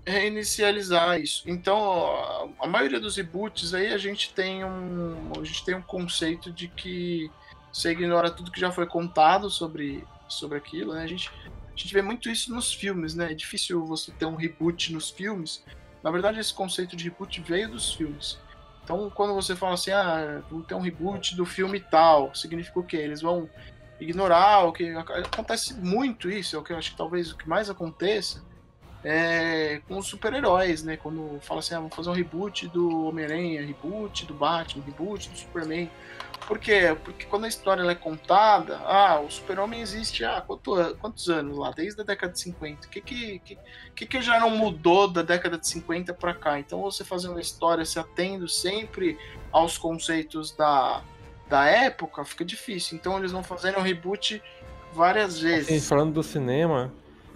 Speaker 2: reinicializar isso. Então, a, maioria dos reboots aí a gente tem um a gente tem um conceito de que você ignora tudo que já foi contado sobre sobre aquilo, né? A gente a gente vê muito isso nos filmes, né? É difícil você ter um reboot nos filmes. Na verdade, esse conceito de reboot veio dos filmes. Então, quando você fala assim, ah, vou ter um reboot do filme tal, significa o quê? Eles vão ignorar o que acontece muito isso, é o que eu acho que talvez o que mais aconteça é com os super-heróis, né? Quando fala assim, ah, vamos fazer um reboot do Homem-Aranha, reboot do Batman, reboot do Superman. Por quê? Porque quando a história é contada, ah, o Super-Homem existe há quanto, quantos anos lá? Desde a década de 50. O que que, que, que já não mudou da década de 50 para cá? Então você fazer uma história se atendo sempre aos conceitos da, da época fica difícil. Então eles vão fazendo um reboot várias
Speaker 3: Assim,
Speaker 2: vezes.
Speaker 3: falando do cinema,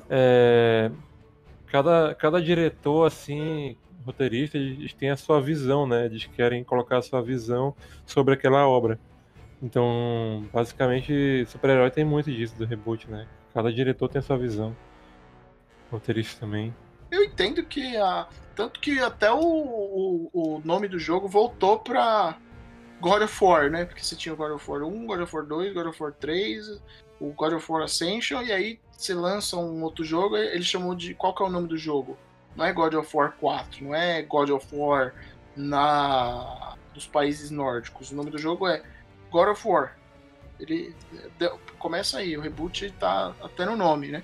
Speaker 3: é, cada, cada diretor, assim, roteirista, eles têm a sua visão, né? Eles querem colocar a sua visão sobre aquela obra. Então, basicamente, super-herói tem muito disso do reboot, né? Cada diretor tem a sua visão. Roteirista também.
Speaker 2: Eu entendo que a. Tanto que até o, o, o nome do jogo voltou pra God of War, né? Porque você tinha o God of War 1, God of War 2, God of War 3, o God of War Ascension, e aí você lança um outro jogo, ele chamou de. Qual que é o nome do jogo? Não é God of War 4, não é God of War na dos países nórdicos. O nome do jogo é God of War. Ele começa aí, o reboot tá até no nome, né?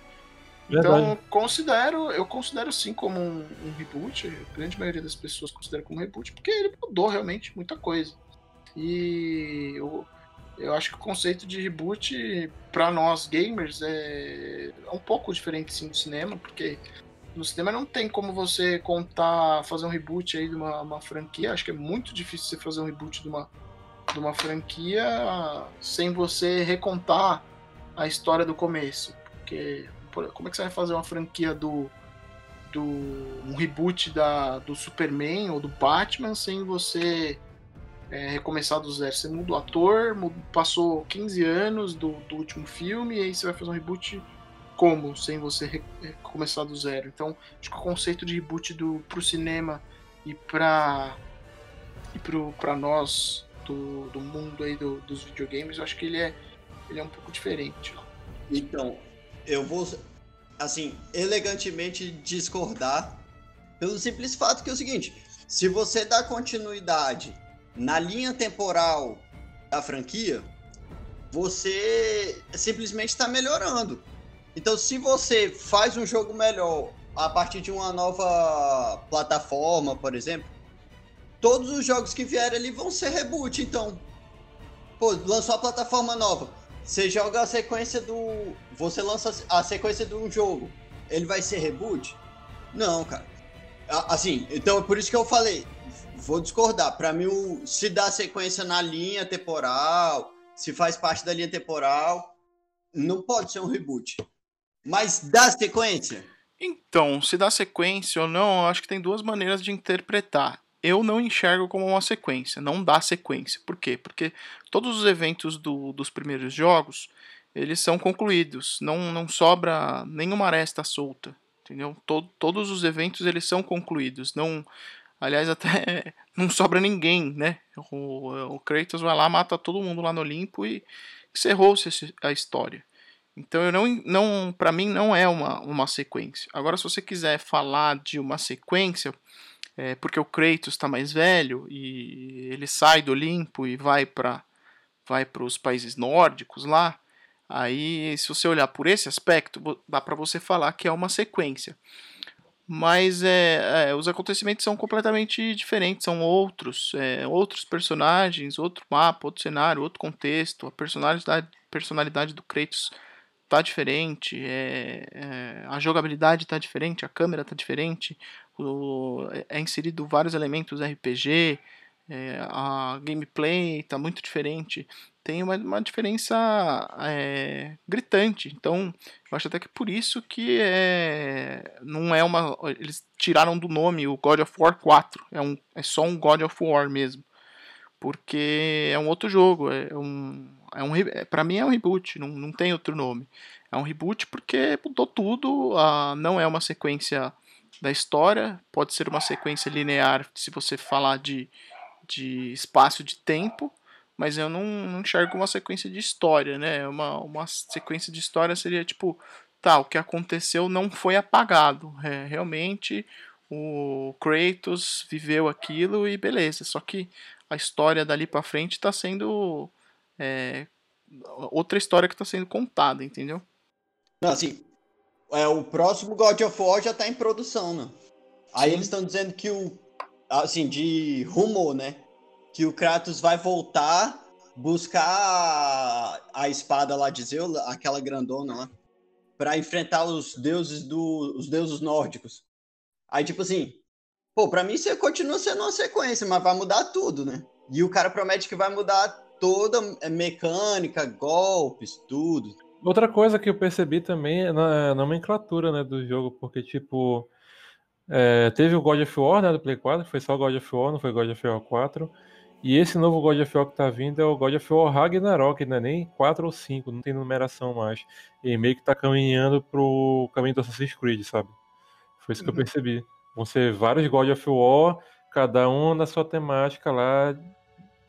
Speaker 2: Então,
Speaker 3: Verdade.
Speaker 2: considero, eu considero sim como um, um reboot. A grande maioria das pessoas considera como reboot, porque ele mudou realmente muita coisa. E eu, eu acho que o conceito de reboot, para nós gamers, é, um pouco diferente sim do cinema, porque no cinema não tem como você contar, fazer um reboot aí de uma, uma franquia. Acho que é muito difícil você fazer um reboot de uma, de uma franquia sem você recontar a história do começo. Porque por- como é que você vai fazer uma franquia do. do um reboot da, do Superman ou do Batman sem você é, recomeçar do zero? Você muda o ator, mu- passou 15 anos do, do último filme, e aí você vai fazer um reboot como? Sem você re- recomeçar do zero. Então, acho que o conceito de reboot do, pro cinema e pra. e pro, pra nós do, do mundo aí do- dos videogames, eu acho que ele é, ele é um pouco diferente.
Speaker 4: Então, eu vou, assim, elegantemente discordar pelo simples fato que é o seguinte: se você dá continuidade na linha temporal da franquia, você simplesmente está melhorando. Então, se você faz um jogo melhor a partir de uma nova plataforma, por exemplo, todos os jogos que vierem ali vão ser reboot. Então, pô, lançou a plataforma nova. Você joga a sequência do. Você lança a sequência de um jogo. Ele vai ser reboot? Não, cara. Assim, então é por isso que eu falei. Vou discordar. Pra mim, se dá sequência na linha temporal, se faz parte da linha temporal, não pode ser um reboot. Mas dá sequência?
Speaker 2: Então, se dá sequência ou não, acho que tem duas maneiras de interpretar. Eu não enxergo como uma sequência, não dá sequência. Por quê? Porque todos os eventos do- dos primeiros jogos, eles são concluídos, não, não sobra nenhuma aresta solta, entendeu? To- todos os eventos, eles são concluídos, não... Aliás, até não sobra ninguém, né? O, o Kratos vai lá, mata todo mundo lá no Olimpo e encerrou-se a história. Então eu não, não para mim não é uma, uma sequência. Agora se você quiser falar de uma sequência, é, porque o Kratos está mais velho e ele sai do Olimpo e vai para vai para os países nórdicos lá, aí se você olhar por esse aspecto, dá para você falar que é uma sequência. Mas é, é, os acontecimentos são completamente diferentes, são outros, é, outros personagens, outro mapa, outro cenário, outro contexto. A personalidade, personalidade do Kratos tá diferente, é, é, a jogabilidade tá diferente, a câmera tá diferente, o- é- inserido vários elementos RPG, é, a gameplay tá muito diferente. Tem uma, uma diferença é, gritante. Então, eu acho até que por isso que é, não é uma. Eles tiraram do nome o God of War 4. É, um, é só um God of War mesmo. Porque é um outro jogo. É um, é um, é, mim é um reboot, não, não tem outro nome. É um reboot porque mudou tudo. ah, não é uma sequência da história. Pode ser uma sequência linear se você falar de, de espaço de tempo. Mas eu não, não enxergo uma sequência de história, né? Uma, uma sequência de história seria tipo, tá, o que aconteceu não foi apagado. É, realmente o Kratos viveu aquilo e beleza. Só que a história dali pra frente tá sendo. é, outra história que tá sendo contada, entendeu?
Speaker 4: Não, assim, é, o próximo God of War já tá em produção, né? Aí
Speaker 2: Sim.
Speaker 4: eles estão dizendo que o. Assim, de rumor, né? Que o Kratos vai voltar, buscar a, espada lá de Zeus, aquela grandona lá, pra enfrentar os deuses do. os deuses nórdicos. Aí, tipo assim, pô, pra mim você continua sendo uma sequência, mas vai mudar tudo, né? E o cara promete que vai mudar toda mecânica, golpes, tudo.
Speaker 3: Outra coisa que eu percebi também é na nomenclatura, né, do jogo, porque, tipo, é, teve o God of War, né, do Play 4, que foi só God of War, não foi God of War 4, e esse novo God of War que tá vindo é o God of War Ragnarok, não é nem 4 ou 5, não tem numeração mais, e meio que tá caminhando pro caminho do Assassin's Creed, sabe? Foi isso que eu
Speaker 2: Uhum.
Speaker 3: percebi. Vão ser vários God of War, cada um na sua temática lá.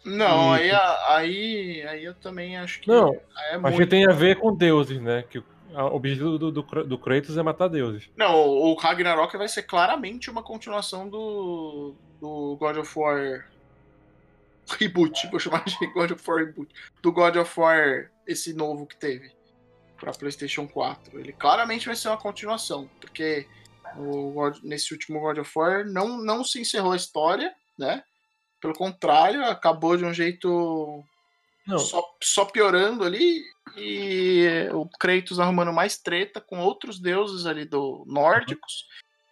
Speaker 2: Não,
Speaker 3: E-
Speaker 2: aí, aí, aí eu também acho que
Speaker 3: Não,
Speaker 2: é
Speaker 3: Acho
Speaker 2: muito.
Speaker 3: que tem a ver com deuses, né? Que o objetivo do, do, do Kratos é matar deuses.
Speaker 2: Não, o Ragnarok vai ser claramente uma continuação do, do God of War Reboot, vou chamar de God of War Reboot. Do God of War, esse novo que teve. para PlayStation 4. Ele claramente vai ser uma continuação, porque God, nesse último God of War não, não se encerrou a história, né? Pelo contrário, acabou de um jeito só, só piorando ali e o Kratos arrumando mais treta com outros deuses ali do nórdicos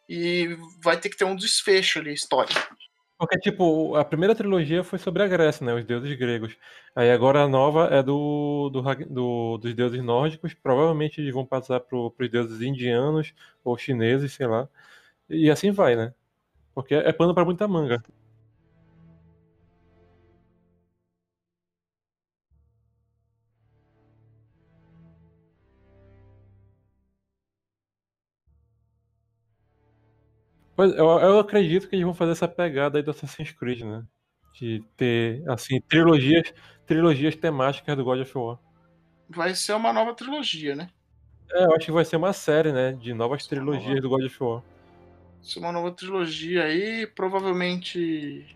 Speaker 2: e vai ter que ter um desfecho ali histórico.
Speaker 3: Porque, tipo, a primeira trilogia foi sobre a Grécia, né? Os deuses gregos. Aí agora a nova é do, do, do dos deuses nórdicos. Provavelmente eles vão passar pro, pros deuses indianos ou chineses, sei lá. E assim vai, né? Porque é pano para muita manga. Pois, eu, eu acredito que eles vão fazer essa pegada aí do Assassin's Creed, né? De ter, assim, trilogias, trilogias temáticas do God of War.
Speaker 2: Vai ser uma nova trilogia, né?
Speaker 3: É, eu acho que vai ser uma série, né? De novas trilogias nova... do God of War.
Speaker 2: Vai ser uma nova trilogia aí, provavelmente.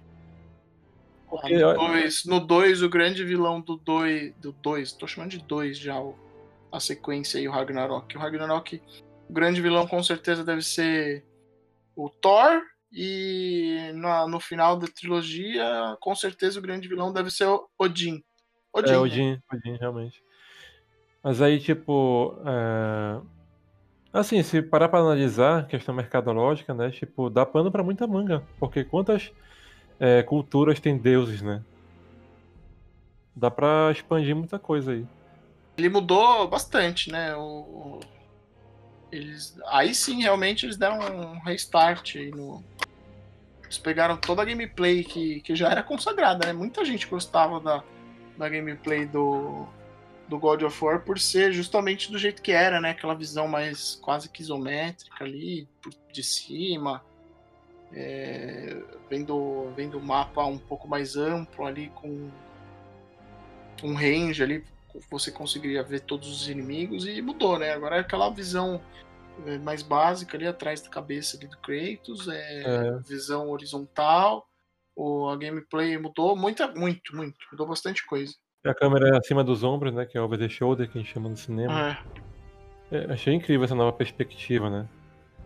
Speaker 2: Porque, no 2, no dois, o grande vilão do 2. Do dois, tô chamando de 2 já o, a sequência aí, o Ragnarok. O Ragnarok, o grande vilão com certeza deve ser o Thor e no, no final da trilogia, com certeza o grande vilão deve ser o Odin.
Speaker 3: Odin, é, Odin, né? Odin, realmente. Mas aí, tipo. É... Assim, se parar pra analisar a questão mercadológica, né? Tipo, dá pano pra muita manga. Porque quantas é, culturas tem deuses, né? Dá pra expandir muita coisa aí.
Speaker 2: Ele mudou bastante, né? O, eles, aí sim, realmente, eles deram um restart no. Eles pegaram toda a gameplay que, que já era consagrada, né? Muita gente gostava da, da gameplay do, do God of War por ser justamente do jeito que era, né? Aquela visão mais quase que isométrica ali, de cima. É, vendo, vendo o mapa um pouco mais amplo ali, com um range ali você conseguiria ver todos os inimigos e mudou, né? Agora é aquela visão é, mais básica ali atrás da cabeça ali do Kratos, é, é. visão horizontal, o, a gameplay mudou muito, muito, muito, mudou bastante coisa.
Speaker 3: A câmera é acima dos ombros, né? Que é over the shoulder, que a gente chama no cinema. É. é achei incrível essa nova perspectiva, né?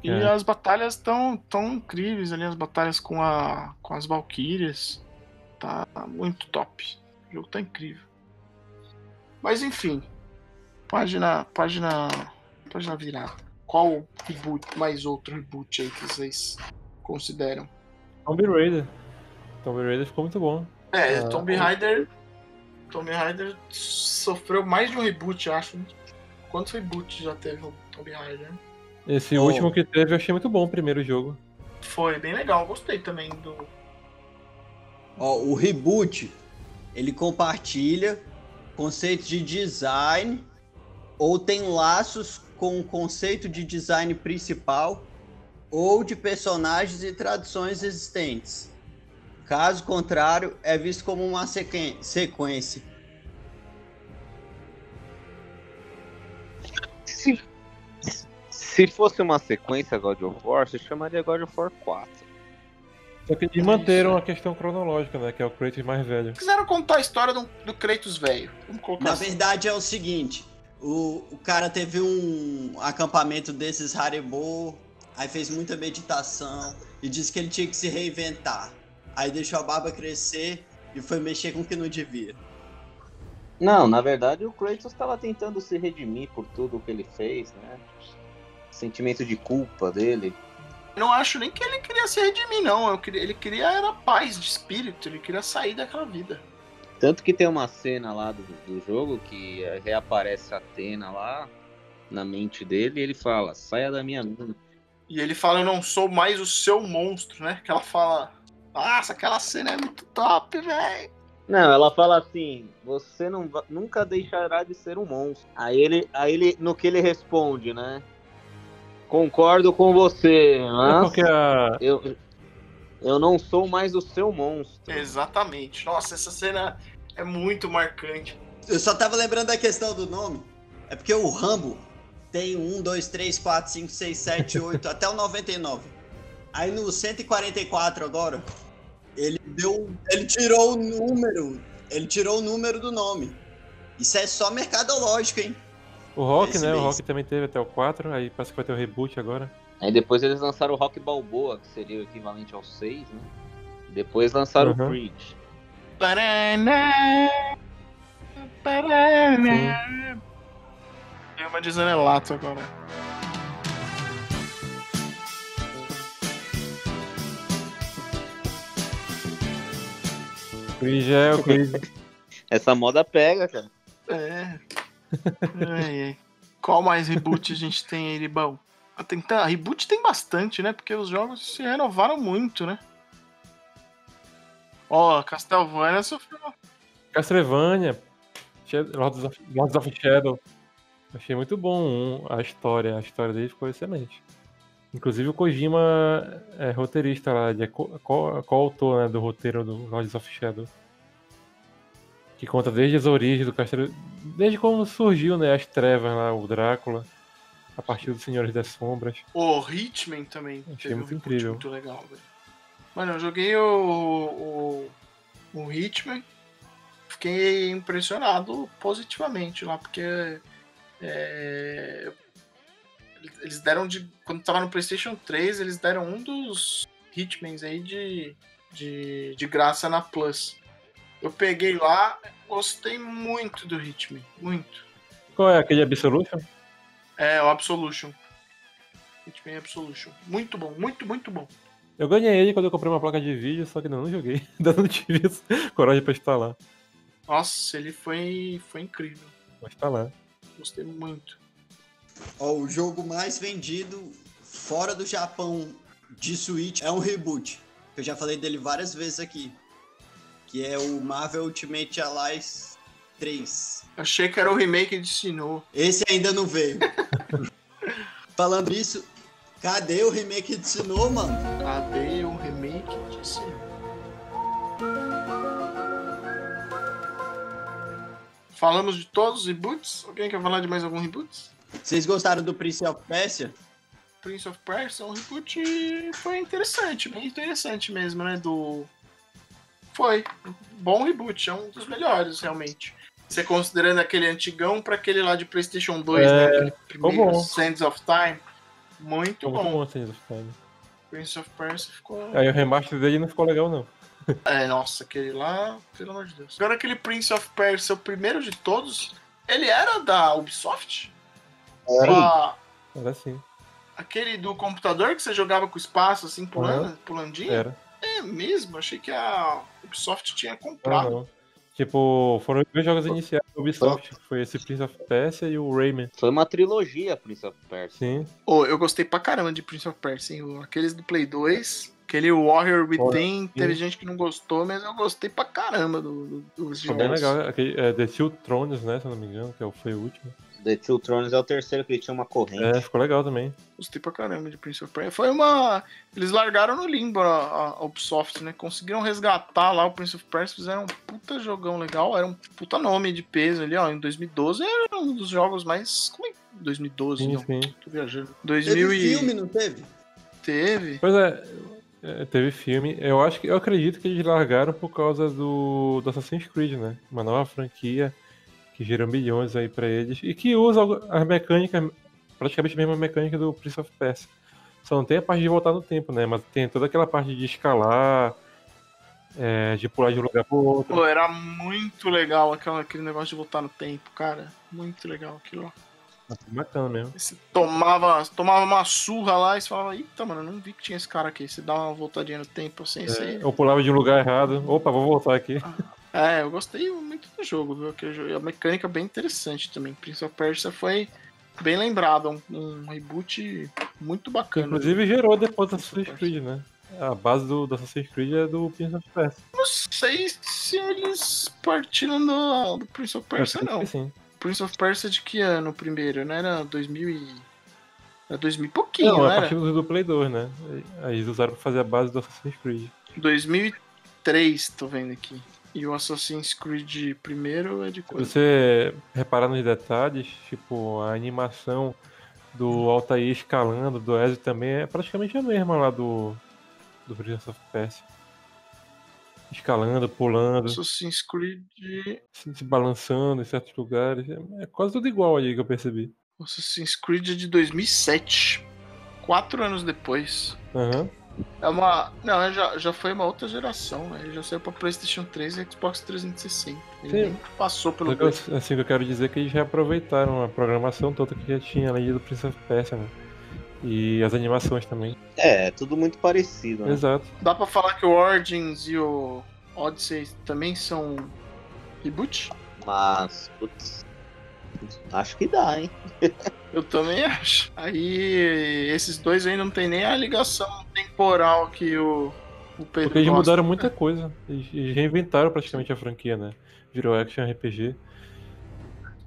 Speaker 2: E é. as batalhas estão tão incríveis ali, as batalhas com, a, com as Valkyrias. Tá muito top. O jogo tá incrível. Mas enfim. Página. Página. Página virada. Qual reboot, mais outro reboot aí que vocês consideram?
Speaker 3: Tomb Raider. Tomb Raider ficou muito bom.
Speaker 2: É, ah, Tomb Raider. Tomb Raider sofreu mais de um reboot, acho. Quantos reboots já teve o Tomb Raider?
Speaker 3: Esse oh. último que teve eu achei muito bom o primeiro jogo.
Speaker 2: Foi bem legal, gostei também do.
Speaker 4: Ó, oh, o reboot ele compartilha conceito de design ou tem laços com o conceito de design principal ou de personagens e tradições existentes. Caso contrário, é visto como uma sequência.
Speaker 5: Se, se fosse uma sequência God of War, se chamaria God of War 4.
Speaker 3: Só que eles manteram a questão cronológica, né? Que é o Kratos mais velho.
Speaker 2: Quiseram contar a história do, do Kratos velho.
Speaker 4: Na assim. verdade é o seguinte: o, o cara teve um acampamento desses Haribo, aí fez muita meditação e disse que ele tinha que se reinventar. Aí deixou a barba crescer e foi mexer com o que não devia.
Speaker 5: Não, na verdade o Kratos estava tentando se redimir por tudo o que ele fez, né? Sentimento de culpa dele
Speaker 2: não acho nem que ele queria se redimir, não. Eu queria, ele queria era paz de espírito, ele queria sair daquela vida.
Speaker 5: Tanto que tem uma cena lá do, do jogo que reaparece a Atena lá na mente dele e ele fala, saia da minha mente.
Speaker 2: E ele fala, eu não sou mais o seu monstro, né? Que ela fala, nossa, aquela cena é muito top, velho.
Speaker 5: Não, ela fala assim, você não, nunca deixará de ser um monstro. Aí ele, aí ele, no que ele responde, né? Concordo com você, mas é eu, eu não sou mais o seu monstro.
Speaker 2: Exatamente. Nossa, essa cena é muito marcante.
Speaker 4: Eu só tava lembrando da questão do nome. É porque o Rambo tem 1, 2, 3, 4, 5, 6, 7, 8, até o 99. Aí no 144 agora, ele deu. Ele tirou o número. Ele tirou o número do nome. Isso é só mercadológico, hein?
Speaker 3: O Rock, né? Mês. O Rock também teve até o 4, aí parece que vai ter o reboot agora.
Speaker 5: Aí depois eles lançaram o Rock Balboa, que seria o equivalente ao 6, né? Depois lançaram uhum. o Creed. Paraná,
Speaker 2: Paraná. Tem uma de Zanelato agora.
Speaker 3: Creed é o Creed.
Speaker 5: Essa moda pega, cara.
Speaker 2: É. é. Qual mais reboot a gente tem aí bom? Tem, tá, reboot tem bastante, né? Porque os jogos se renovaram muito, né? Ó, Castlevania sofreu.
Speaker 3: Castlevania, Lords of, of Shadow. Achei muito bom a história. A história dele ficou excelente. Inclusive o Kojima é roteirista lá, é co-autor né, do roteiro do Lords of Shadow. Que conta desde as origens do castelo. Desde quando surgiu né, as trevas lá, o Drácula. A partir dos Senhores das Sombras.
Speaker 2: O Hitman também.
Speaker 3: Achei muito um incrível.
Speaker 2: Muito legal, velho. Mano, eu joguei o, o, o Hitman. Fiquei impressionado positivamente lá, porque é, eles deram de. Quando tava no PlayStation 3, eles deram um dos Hitmans aí de, de, de graça na Plus. Eu peguei lá, gostei muito do Hitman. Muito.
Speaker 3: Qual é aquele Absolution?
Speaker 2: É, o Absolution. Hitman Absolution. Muito bom, muito, muito bom.
Speaker 3: Eu ganhei ele quando eu comprei uma placa de vídeo, só que não, não joguei. Ainda não tive coragem pra instalar.
Speaker 2: Nossa, ele foi, foi incrível.
Speaker 3: Vou instalar.
Speaker 2: Gostei muito.
Speaker 4: Ó, o jogo mais vendido fora do Japão de Switch é um reboot. Eu já falei dele várias vezes aqui. Que é o Marvel Ultimate Allies 3.
Speaker 2: Achei que era o remake de Sinnoh.
Speaker 4: Esse ainda não veio. Falando isso, cadê o remake de Sinnoh, mano?
Speaker 2: Cadê o remake de Sinnoh? Falamos de todos os reboots? Alguém quer falar de mais algum reboot?
Speaker 4: Vocês gostaram do Prince of Persia?
Speaker 2: Prince of Persia, um reboot foi interessante, bem interessante mesmo, né? Do. Foi. Bom reboot, é um dos melhores, realmente. Você considerando aquele antigão para aquele lá de PlayStation 2, é... né? Aquele primeiro, bom. Sands of Time. Muito bom. bom Sands of Time. Prince of Persia ficou.
Speaker 3: Aí o remaster dele não ficou legal, não.
Speaker 2: É, nossa, aquele lá, pelo amor de Deus. Agora aquele Prince of Persia, o primeiro de todos, ele era da Ubisoft?
Speaker 3: Era, era sim.
Speaker 2: Aquele do computador que você jogava com espaço, assim, pulando, uhum. pulandinho?
Speaker 3: Era.
Speaker 2: É mesmo, achei que a Ubisoft tinha comprado. Uhum.
Speaker 3: Tipo, foram os dois jogos iniciais da Ubisoft. Foi esse Prince of Persia e o Rayman.
Speaker 5: Foi uma trilogia, Prince of Persia.
Speaker 3: Sim.
Speaker 2: Oh, eu gostei pra caramba de Prince of Persia, hein? Aqueles do Play 2 Aquele Warrior Within, teve gente que não gostou, mas eu gostei pra caramba do, do, dos
Speaker 3: jogos. Foi bem legal. Aquele, é, The Two Thrones, né? Se eu não me engano, que é foi o último.
Speaker 5: The Two Thrones é o terceiro que ele tinha uma corrente.
Speaker 3: É, ficou legal também.
Speaker 2: Gostei pra caramba de Prince of Persia. Foi uma. Eles largaram no limbo a, a Ubisoft, né? Conseguiram resgatar lá o Prince of Persia, fizeram um puta jogão legal. Era um puta nome de peso ali, ó. Em 2012 era um dos jogos mais. Como é? 2012, sim, não. Sim. Tô viajando. 2000
Speaker 4: teve e... filme, não teve?
Speaker 2: Teve.
Speaker 3: Pois é, é, teve filme. Eu acho que eu acredito que eles largaram por causa do, do Assassin's Creed, né? Uma nova franquia que gerou milhões aí para eles e que usa as mecânicas, praticamente a mesma mecânica do Prince of Persia. Só não tem a parte de voltar no tempo, né? Mas tem toda aquela parte de escalar, é, de pular de um lugar pro outro.
Speaker 2: Pô, era muito legal aquela, aquele negócio de voltar no tempo, cara. Muito legal aquilo.
Speaker 3: Bacana mesmo.
Speaker 2: Você tomava, tomava uma surra lá e você falava, eita, mano, não vi que tinha esse cara aqui. Você dá uma voltadinha no tempo assim, é,
Speaker 3: Eu pulava de um lugar errado. Opa, vou voltar aqui.
Speaker 2: Ah, é, eu gostei muito do jogo, viu? Que a mecânica é bem interessante também. Prince of Persia foi bem lembrado, um, um reboot muito bacana.
Speaker 3: Inclusive gerou depois do Assassin's Creed, né? A base do, do Assassin's Creed é do Prince of Persia.
Speaker 2: Não sei se eles partiram do, do Prince of Persia, não.
Speaker 3: sim.
Speaker 2: Prince of Persia de que ano primeiro? Não era 2000 e... Era 2000 e pouquinho, não, não
Speaker 3: a partir do Play 2, né? Aí eles usaram pra fazer a base do Assassin's Creed.
Speaker 2: 2003, tô vendo aqui. E o Assassin's Creed primeiro é de quando?
Speaker 3: Se você reparar nos detalhes, tipo, a animação do Altair escalando, do Ezio também é praticamente a mesma lá do, do Prince of Persia. escalando, pulando.
Speaker 2: Assassin's Creed.
Speaker 3: Se, se balançando em certos lugares. É, é quase tudo igual aí que eu percebi.
Speaker 2: Assassin's Creed é de 2007. Quatro anos depois.
Speaker 3: Aham. Uhum.
Speaker 2: É uma. Não, já, já foi uma outra geração, né? Ele já saiu pra PlayStation 3 e Xbox 360. Ele Sim. nem passou pelo.
Speaker 3: Eu, assim, eu quero dizer que eles reaproveitaram a programação toda que já tinha ali do Prince of Persia, né? E as animações também.
Speaker 5: É, tudo muito parecido, né?
Speaker 3: Exato.
Speaker 2: Dá pra falar que o Origins e o Odyssey também são reboot?
Speaker 5: Mas, putz, acho que dá, hein?
Speaker 2: Eu também acho. Aí, esses dois aí não tem nem a ligação temporal que o, o Pedro
Speaker 3: Porque eles gosta. mudaram muita coisa. Eles reinventaram praticamente a franquia, né? Virou action RPG.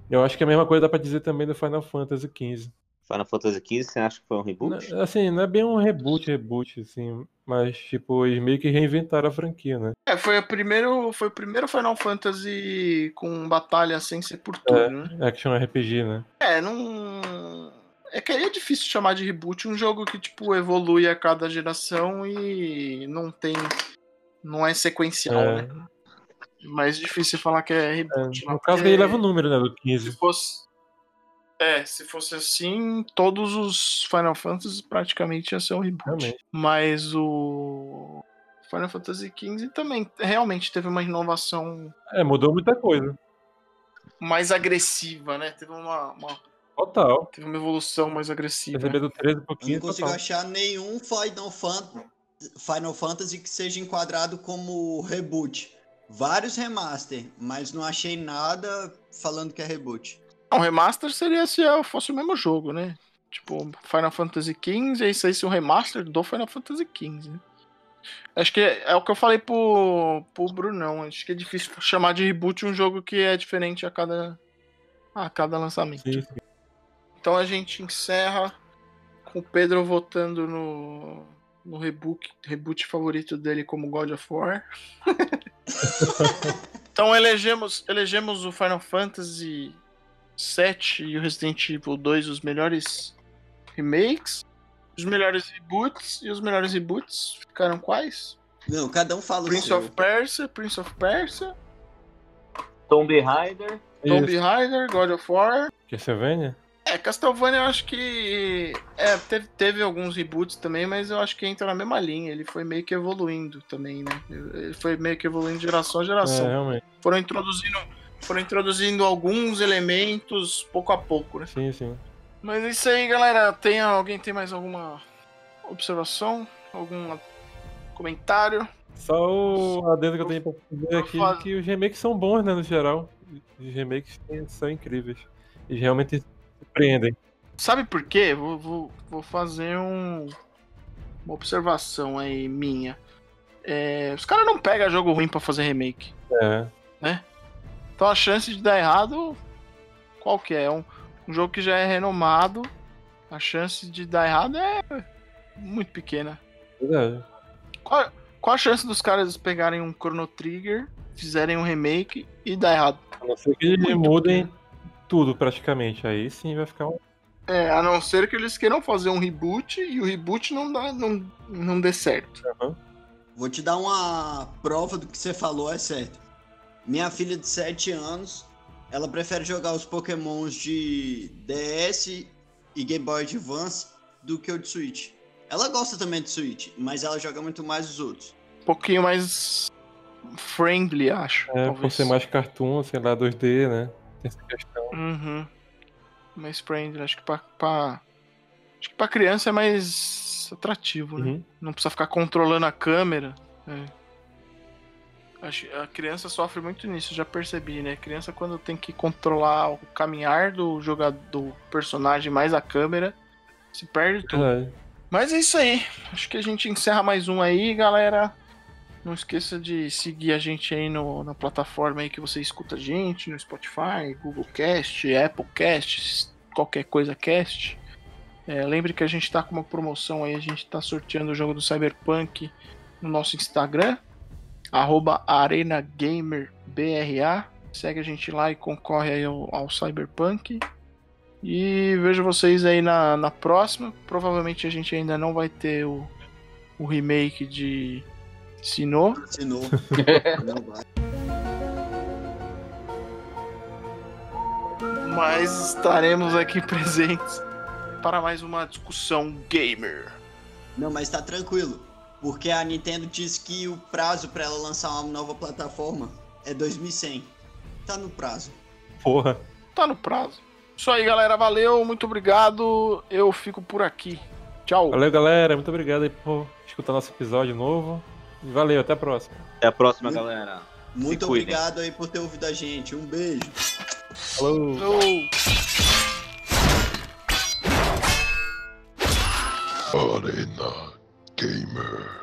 Speaker 3: Eu acho que a mesma coisa dá pra dizer também do Final Fantasy XV.
Speaker 5: Final Fantasy XV, você acha que foi um reboot?
Speaker 3: Assim, não é bem um reboot, reboot, assim, mas tipo, eles meio que reinventaram a franquia, né?
Speaker 2: É, foi, a primeiro, foi o primeiro Final Fantasy com batalha sem ser por turno,
Speaker 3: é, né? Action RPG, né?
Speaker 2: É, não. É que aí é difícil chamar de reboot um jogo que, tipo, evolui a cada geração e não tem. Não é sequencial, é. né? Mais difícil falar que é reboot.
Speaker 3: É, no caso, ele leva o número, né? Do 15.
Speaker 2: Se fosse, é, se fosse assim, todos os Final Fantasy praticamente ia ser um reboot. Realmente. Mas o Final Fantasy XV também realmente teve uma inovação.
Speaker 3: É, mudou muita coisa.
Speaker 2: Mais agressiva, né? Teve uma. uma...
Speaker 3: Total.
Speaker 2: Teve uma evolução mais agressiva.
Speaker 3: Receber do 13 pro 15.
Speaker 4: Eu não consigo total. achar nenhum Final, Fan... Final Fantasy que seja enquadrado como reboot. Vários remaster, mas não achei nada falando que é reboot.
Speaker 2: Um remaster seria se fosse o mesmo jogo, né? Tipo, Final Fantasy XV, e isso aí se um remaster do Final Fantasy XV. Né? Acho que é, é, o que eu falei pro, pro Brunão. Acho que é difícil chamar de reboot um jogo que é diferente a cada, a cada lançamento. Sim, sim. Então a gente encerra com o Pedro votando no, no reboot, reboot favorito dele como God of War. então elegemos, elegemos o Final Fantasy 7 e o Resident Evil 2 os melhores remakes, os melhores reboots e os melhores reboots ficaram quais?
Speaker 4: Não, cada um fala
Speaker 2: Prince of Persia, Prince of Persia,
Speaker 5: Tomb Raider,
Speaker 2: Tomb Raider, God of War,
Speaker 3: Castlevania?
Speaker 2: É, Castlevania eu acho que é, teve, teve alguns reboots também, mas eu acho que entra na mesma linha. Ele foi meio que evoluindo também, né? Ele foi meio que evoluindo de geração a geração. É,
Speaker 3: realmente.
Speaker 2: Foram introduzindo foram introduzindo alguns elementos pouco a pouco, né?
Speaker 3: Sim, sim.
Speaker 2: Mas é isso aí, galera. Tem, alguém tem mais alguma observação? Algum comentário?
Speaker 3: Só o adendo que eu tenho pra fazer aqui é que os remakes são bons, né, no geral. Os remakes são incríveis. E realmente surpreendem.
Speaker 2: Sabe por quê? Vou, vou, vou fazer um, uma observação aí minha. É, os caras não pegam jogo ruim pra fazer remake.
Speaker 3: É.
Speaker 2: Né? Então a chance de dar errado, qual que é? é? Um, um jogo que já é renomado, a chance de dar errado é muito pequena.
Speaker 3: Verdade.
Speaker 2: Qual, qual a chance dos caras pegarem um Chrono Trigger, fizerem um remake e dar errado?
Speaker 3: A não ser que eles mudem pequena. tudo praticamente, aí sim vai ficar um...
Speaker 2: É, a não ser que eles queiram fazer um reboot e o reboot não, dá, não, não dê certo.
Speaker 3: Uhum.
Speaker 4: Vou te dar uma prova do que você falou, é certo. Minha filha de 7 anos, ela prefere jogar os Pokémons de DS e Game Boy Advance do que o de Switch. Ela gosta também de Switch, mas ela joga muito mais os outros.
Speaker 2: Um pouquinho mais friendly, acho.
Speaker 3: É, talvez. por ser mais cartoon, sei lá, 2D, né? Tem essa questão.
Speaker 2: Uhum. Mais friendly, acho que pra, pra, Acho que pra criança é mais atrativo, né? Uhum. Não precisa ficar controlando a câmera. É. A criança sofre muito nisso, já percebi, né? A criança quando tem que controlar o caminhar do jogador, do personagem mais a câmera, se perde tudo. É. Mas é isso aí. Acho que a gente encerra mais um aí, galera. Não esqueça de seguir a gente aí no, na plataforma aí que você escuta a gente, no Spotify, Google Cast, Apple Cast, qualquer coisa cast. É, lembre que a gente está com uma promoção aí, a gente está sorteando o jogo do Cyberpunk no nosso Instagram arroba ArenaGamerBRA. Segue a gente lá e concorre aí ao, ao Cyberpunk. E vejo vocês aí na, na próxima. Provavelmente a gente ainda não vai ter o, o remake de Ensinou?
Speaker 4: Ensinou. Não vai.
Speaker 2: Mas estaremos aqui presentes para mais uma discussão gamer.
Speaker 4: Não, mas tá tranquilo. Porque a Nintendo disse que o prazo para ela lançar uma nova plataforma é 2100. Tá no prazo.
Speaker 3: Porra.
Speaker 2: Tá no prazo. Isso aí, galera. Valeu, muito obrigado. Eu fico por aqui. Tchau.
Speaker 3: Valeu, galera. Muito obrigado aí por escutar nosso episódio novo. E valeu, até a próxima.
Speaker 5: Até a próxima, muito, galera.
Speaker 4: Muito obrigado aí por ter ouvido a gente. Um beijo.
Speaker 3: Falou.
Speaker 2: Falou.
Speaker 1: Arena Gamer.